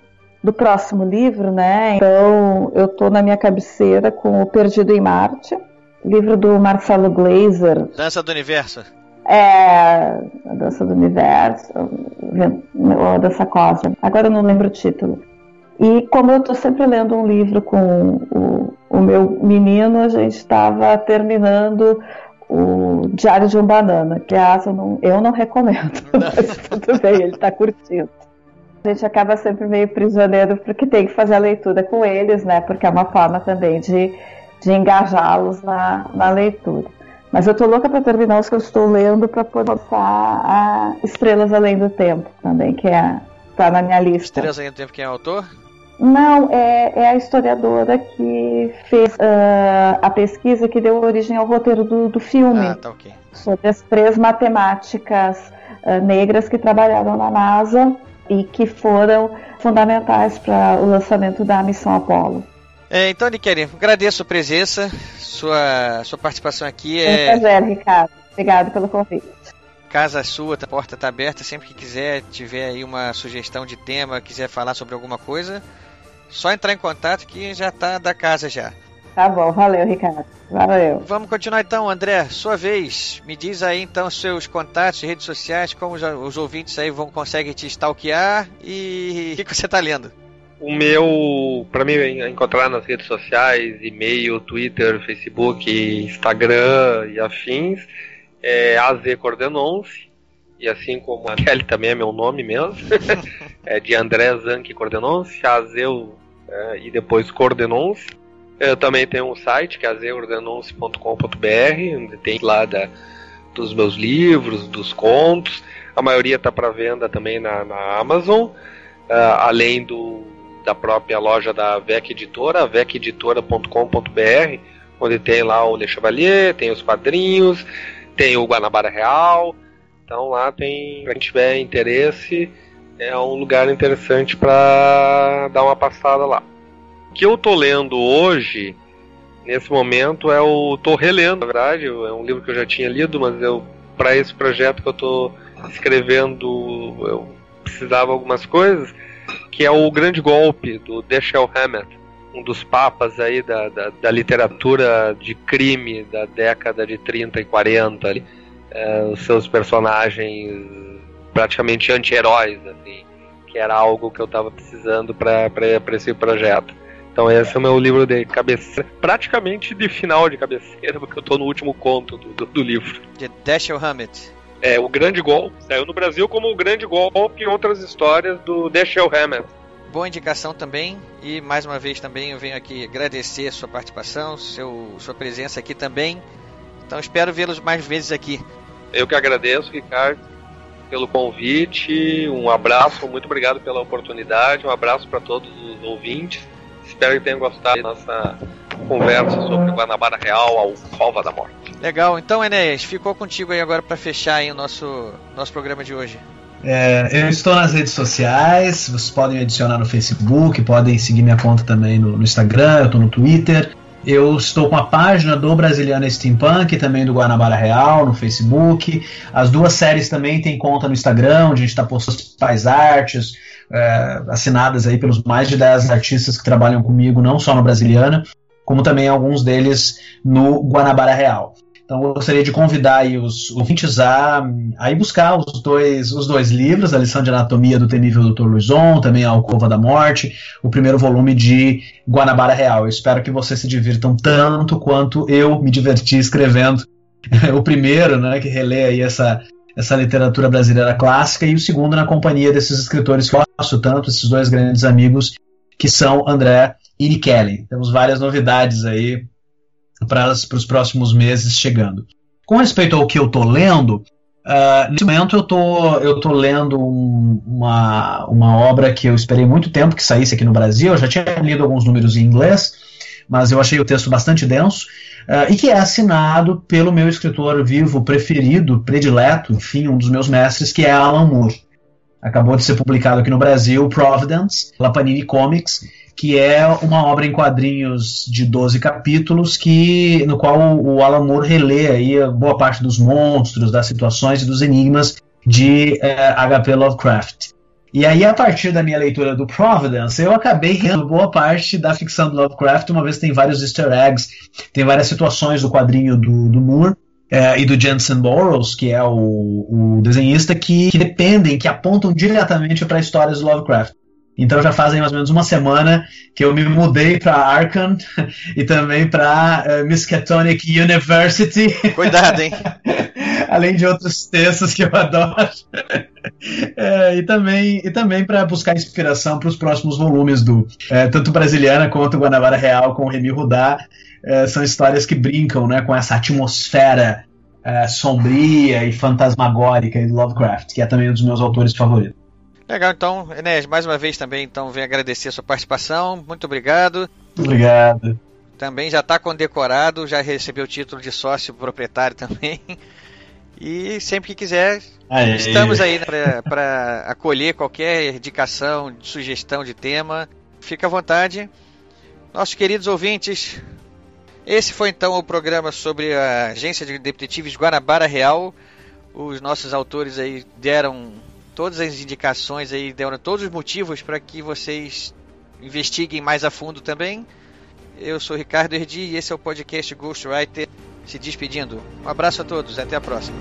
B: do próximo livro, né? Então eu estou na minha cabeceira com o Perdido em Marte, livro do Marcelo Glazer.
A: Dança do Universo.
B: É. A Dança do Universo, ou Dança Cósmica. Agora eu não lembro o título. E como eu estou sempre lendo um livro com o, o meu menino, a gente estava terminando o Diário de um Banana, que aliás eu não, eu não recomendo, *laughs* mas tudo bem, ele está curtindo. A gente acaba sempre meio prisioneiro porque tem que fazer a leitura com eles, né? Porque é uma forma também de, de engajá-los na, na leitura. Mas eu tô louca para terminar os que eu estou lendo para poder lançar a Estrelas Além do Tempo também, que é tá na minha lista.
A: Estrelas Além do Tempo, quem é o autor?
B: Não, é, é a historiadora que fez uh, a pesquisa que deu origem ao roteiro do, do filme.
A: Ah, tá ok.
B: Sobre as três matemáticas uh, negras que trabalharam na NASA e que foram fundamentais para o lançamento da missão Apollo.
A: É, então, Nikeri, agradeço a presença, sua, sua participação aqui.
B: É um prazer, Ricardo. Obrigado pelo convite.
A: Casa sua, a porta está aberta. Sempre que quiser, tiver aí uma sugestão de tema, quiser falar sobre alguma coisa, só entrar em contato que já está da casa já.
B: Tá bom, valeu, Ricardo. Valeu.
A: Vamos continuar então, André. Sua vez. Me diz aí então seus contatos, redes sociais, como os, os ouvintes aí vão conseguem te stalkear e o que, que você está lendo.
C: O meu, para mim encontrar nas redes sociais, e-mail, Twitter, Facebook, Instagram e afins, é AZ. E assim como a Kelly também é meu nome mesmo, *laughs* é de André Zanck Cordenonce, Azeu é, e depois Cordenonce. Eu também tenho um site que é azeordenonce.com.br, onde tem lá da, dos meus livros, dos contos. A maioria está para venda também na, na Amazon, uh, além do, da própria loja da VEC Editora, veceditora.com.br, onde tem lá o Le Chevalier, tem os quadrinhos, tem o Guanabara Real. Então lá tem, quem tiver interesse, é um lugar interessante para dar uma passada lá que eu tô lendo hoje, nesse momento, é o. tô relendo, na verdade, é um livro que eu já tinha lido, mas eu para esse projeto que eu tô escrevendo, eu precisava algumas coisas, que é o Grande Golpe, do Dashiell Hammett, um dos papas aí da, da, da, literatura de crime da década de 30 e 40 ali. É, os seus personagens praticamente anti-heróis, assim, que era algo que eu estava precisando para esse projeto. Então esse é o meu livro de cabeceira, praticamente de final de cabeceira, porque eu tô no último conto do, do, do livro.
A: De Dashiell Hammett.
C: É, o Grande Golpe. Saiu no Brasil como o Grande Golpe e outras histórias do Dashiell Hammett.
A: Boa indicação também, e mais uma vez também eu venho aqui agradecer a sua participação, seu, sua presença aqui também. Então espero vê-los mais vezes aqui.
C: Eu que agradeço, Ricardo, pelo convite. Um abraço, muito obrigado pela oportunidade. Um abraço para todos os ouvintes. Espero que tenham gostado da nossa conversa sobre Guanabara Real, ao Cova da Morte.
A: Legal, então Enéas, ficou contigo aí agora para fechar aí o nosso, nosso programa de hoje.
D: É, eu estou nas redes sociais, vocês podem me adicionar no Facebook, podem seguir minha conta também no, no Instagram, eu estou no Twitter. Eu estou com a página do Brasiliano Steampunk, também do Guanabara Real, no Facebook. As duas séries também têm conta no Instagram, onde a gente está postando as artes, é, assinadas aí pelos mais de 10 artistas que trabalham comigo, não só no Brasiliana, como também alguns deles no Guanabara Real. Então eu gostaria de convidar os *laughs* ouvintes a, a ir buscar os dois, os dois livros, a lição de anatomia do temível Dr. Luizon, também a Alcova da Morte, o primeiro volume de Guanabara Real. Eu espero que vocês se divirtam tanto quanto eu me diverti escrevendo *laughs* o primeiro, né, que relê aí essa, essa literatura brasileira clássica, e o segundo na companhia desses escritores que eu gosto tanto, esses dois grandes amigos, que são André e Nikeli. Temos várias novidades aí para os próximos meses chegando. Com respeito ao que eu estou lendo, uh, nesse momento eu tô, eu tô lendo um, uma, uma obra que eu esperei muito tempo que saísse aqui no Brasil, eu já tinha lido alguns números em inglês, mas eu achei o texto bastante denso, uh, e que é assinado pelo meu escritor vivo preferido, predileto, enfim, um dos meus mestres, que é Alan Moore. Acabou de ser publicado aqui no Brasil, Providence, La Panini Comics, que é uma obra em quadrinhos de 12 capítulos, que no qual o Alan Moore relê aí boa parte dos monstros, das situações e dos enigmas de eh, H.P. Lovecraft. E aí, a partir da minha leitura do Providence, eu acabei lendo boa parte da ficção do Lovecraft, uma vez que tem vários easter eggs, tem várias situações do quadrinho do, do Moore, é, e do Jensen Burroughs, que é o, o desenhista, que, que, dependem, que apontam diretamente para histórias do Lovecraft. Então já fazem mais ou menos uma semana que eu me mudei para Arkham *laughs* e também para uh, eh, Miskatonic University.
A: Cuidado, hein? *laughs*
D: Além de outros textos que eu adoro. É, *laughs* e também, e também para buscar inspiração para os próximos volumes do é, tanto Brasiliana quanto Guanabara Real com o Remy Rudá. É, são histórias que brincam né, com essa atmosfera sombria e fantasmagórica do Lovecraft, que é também um dos meus autores favoritos.
A: Legal, então, Enéas, mais uma vez também, então, venho agradecer a sua participação. Muito obrigado.
D: Obrigado.
A: Também já está condecorado, já recebeu o título de sócio proprietário também. E sempre que quiser, Aê. estamos aí né, para acolher qualquer indicação, sugestão de tema. Fica à vontade. Nossos queridos ouvintes, esse foi então o programa sobre a agência de detetives Guanabara Real. Os nossos autores aí deram todas as indicações aí, deram todos os motivos para que vocês investiguem mais a fundo também. Eu sou Ricardo Erdi e esse é o podcast Ghostwriter se despedindo. Um abraço a todos, até a próxima.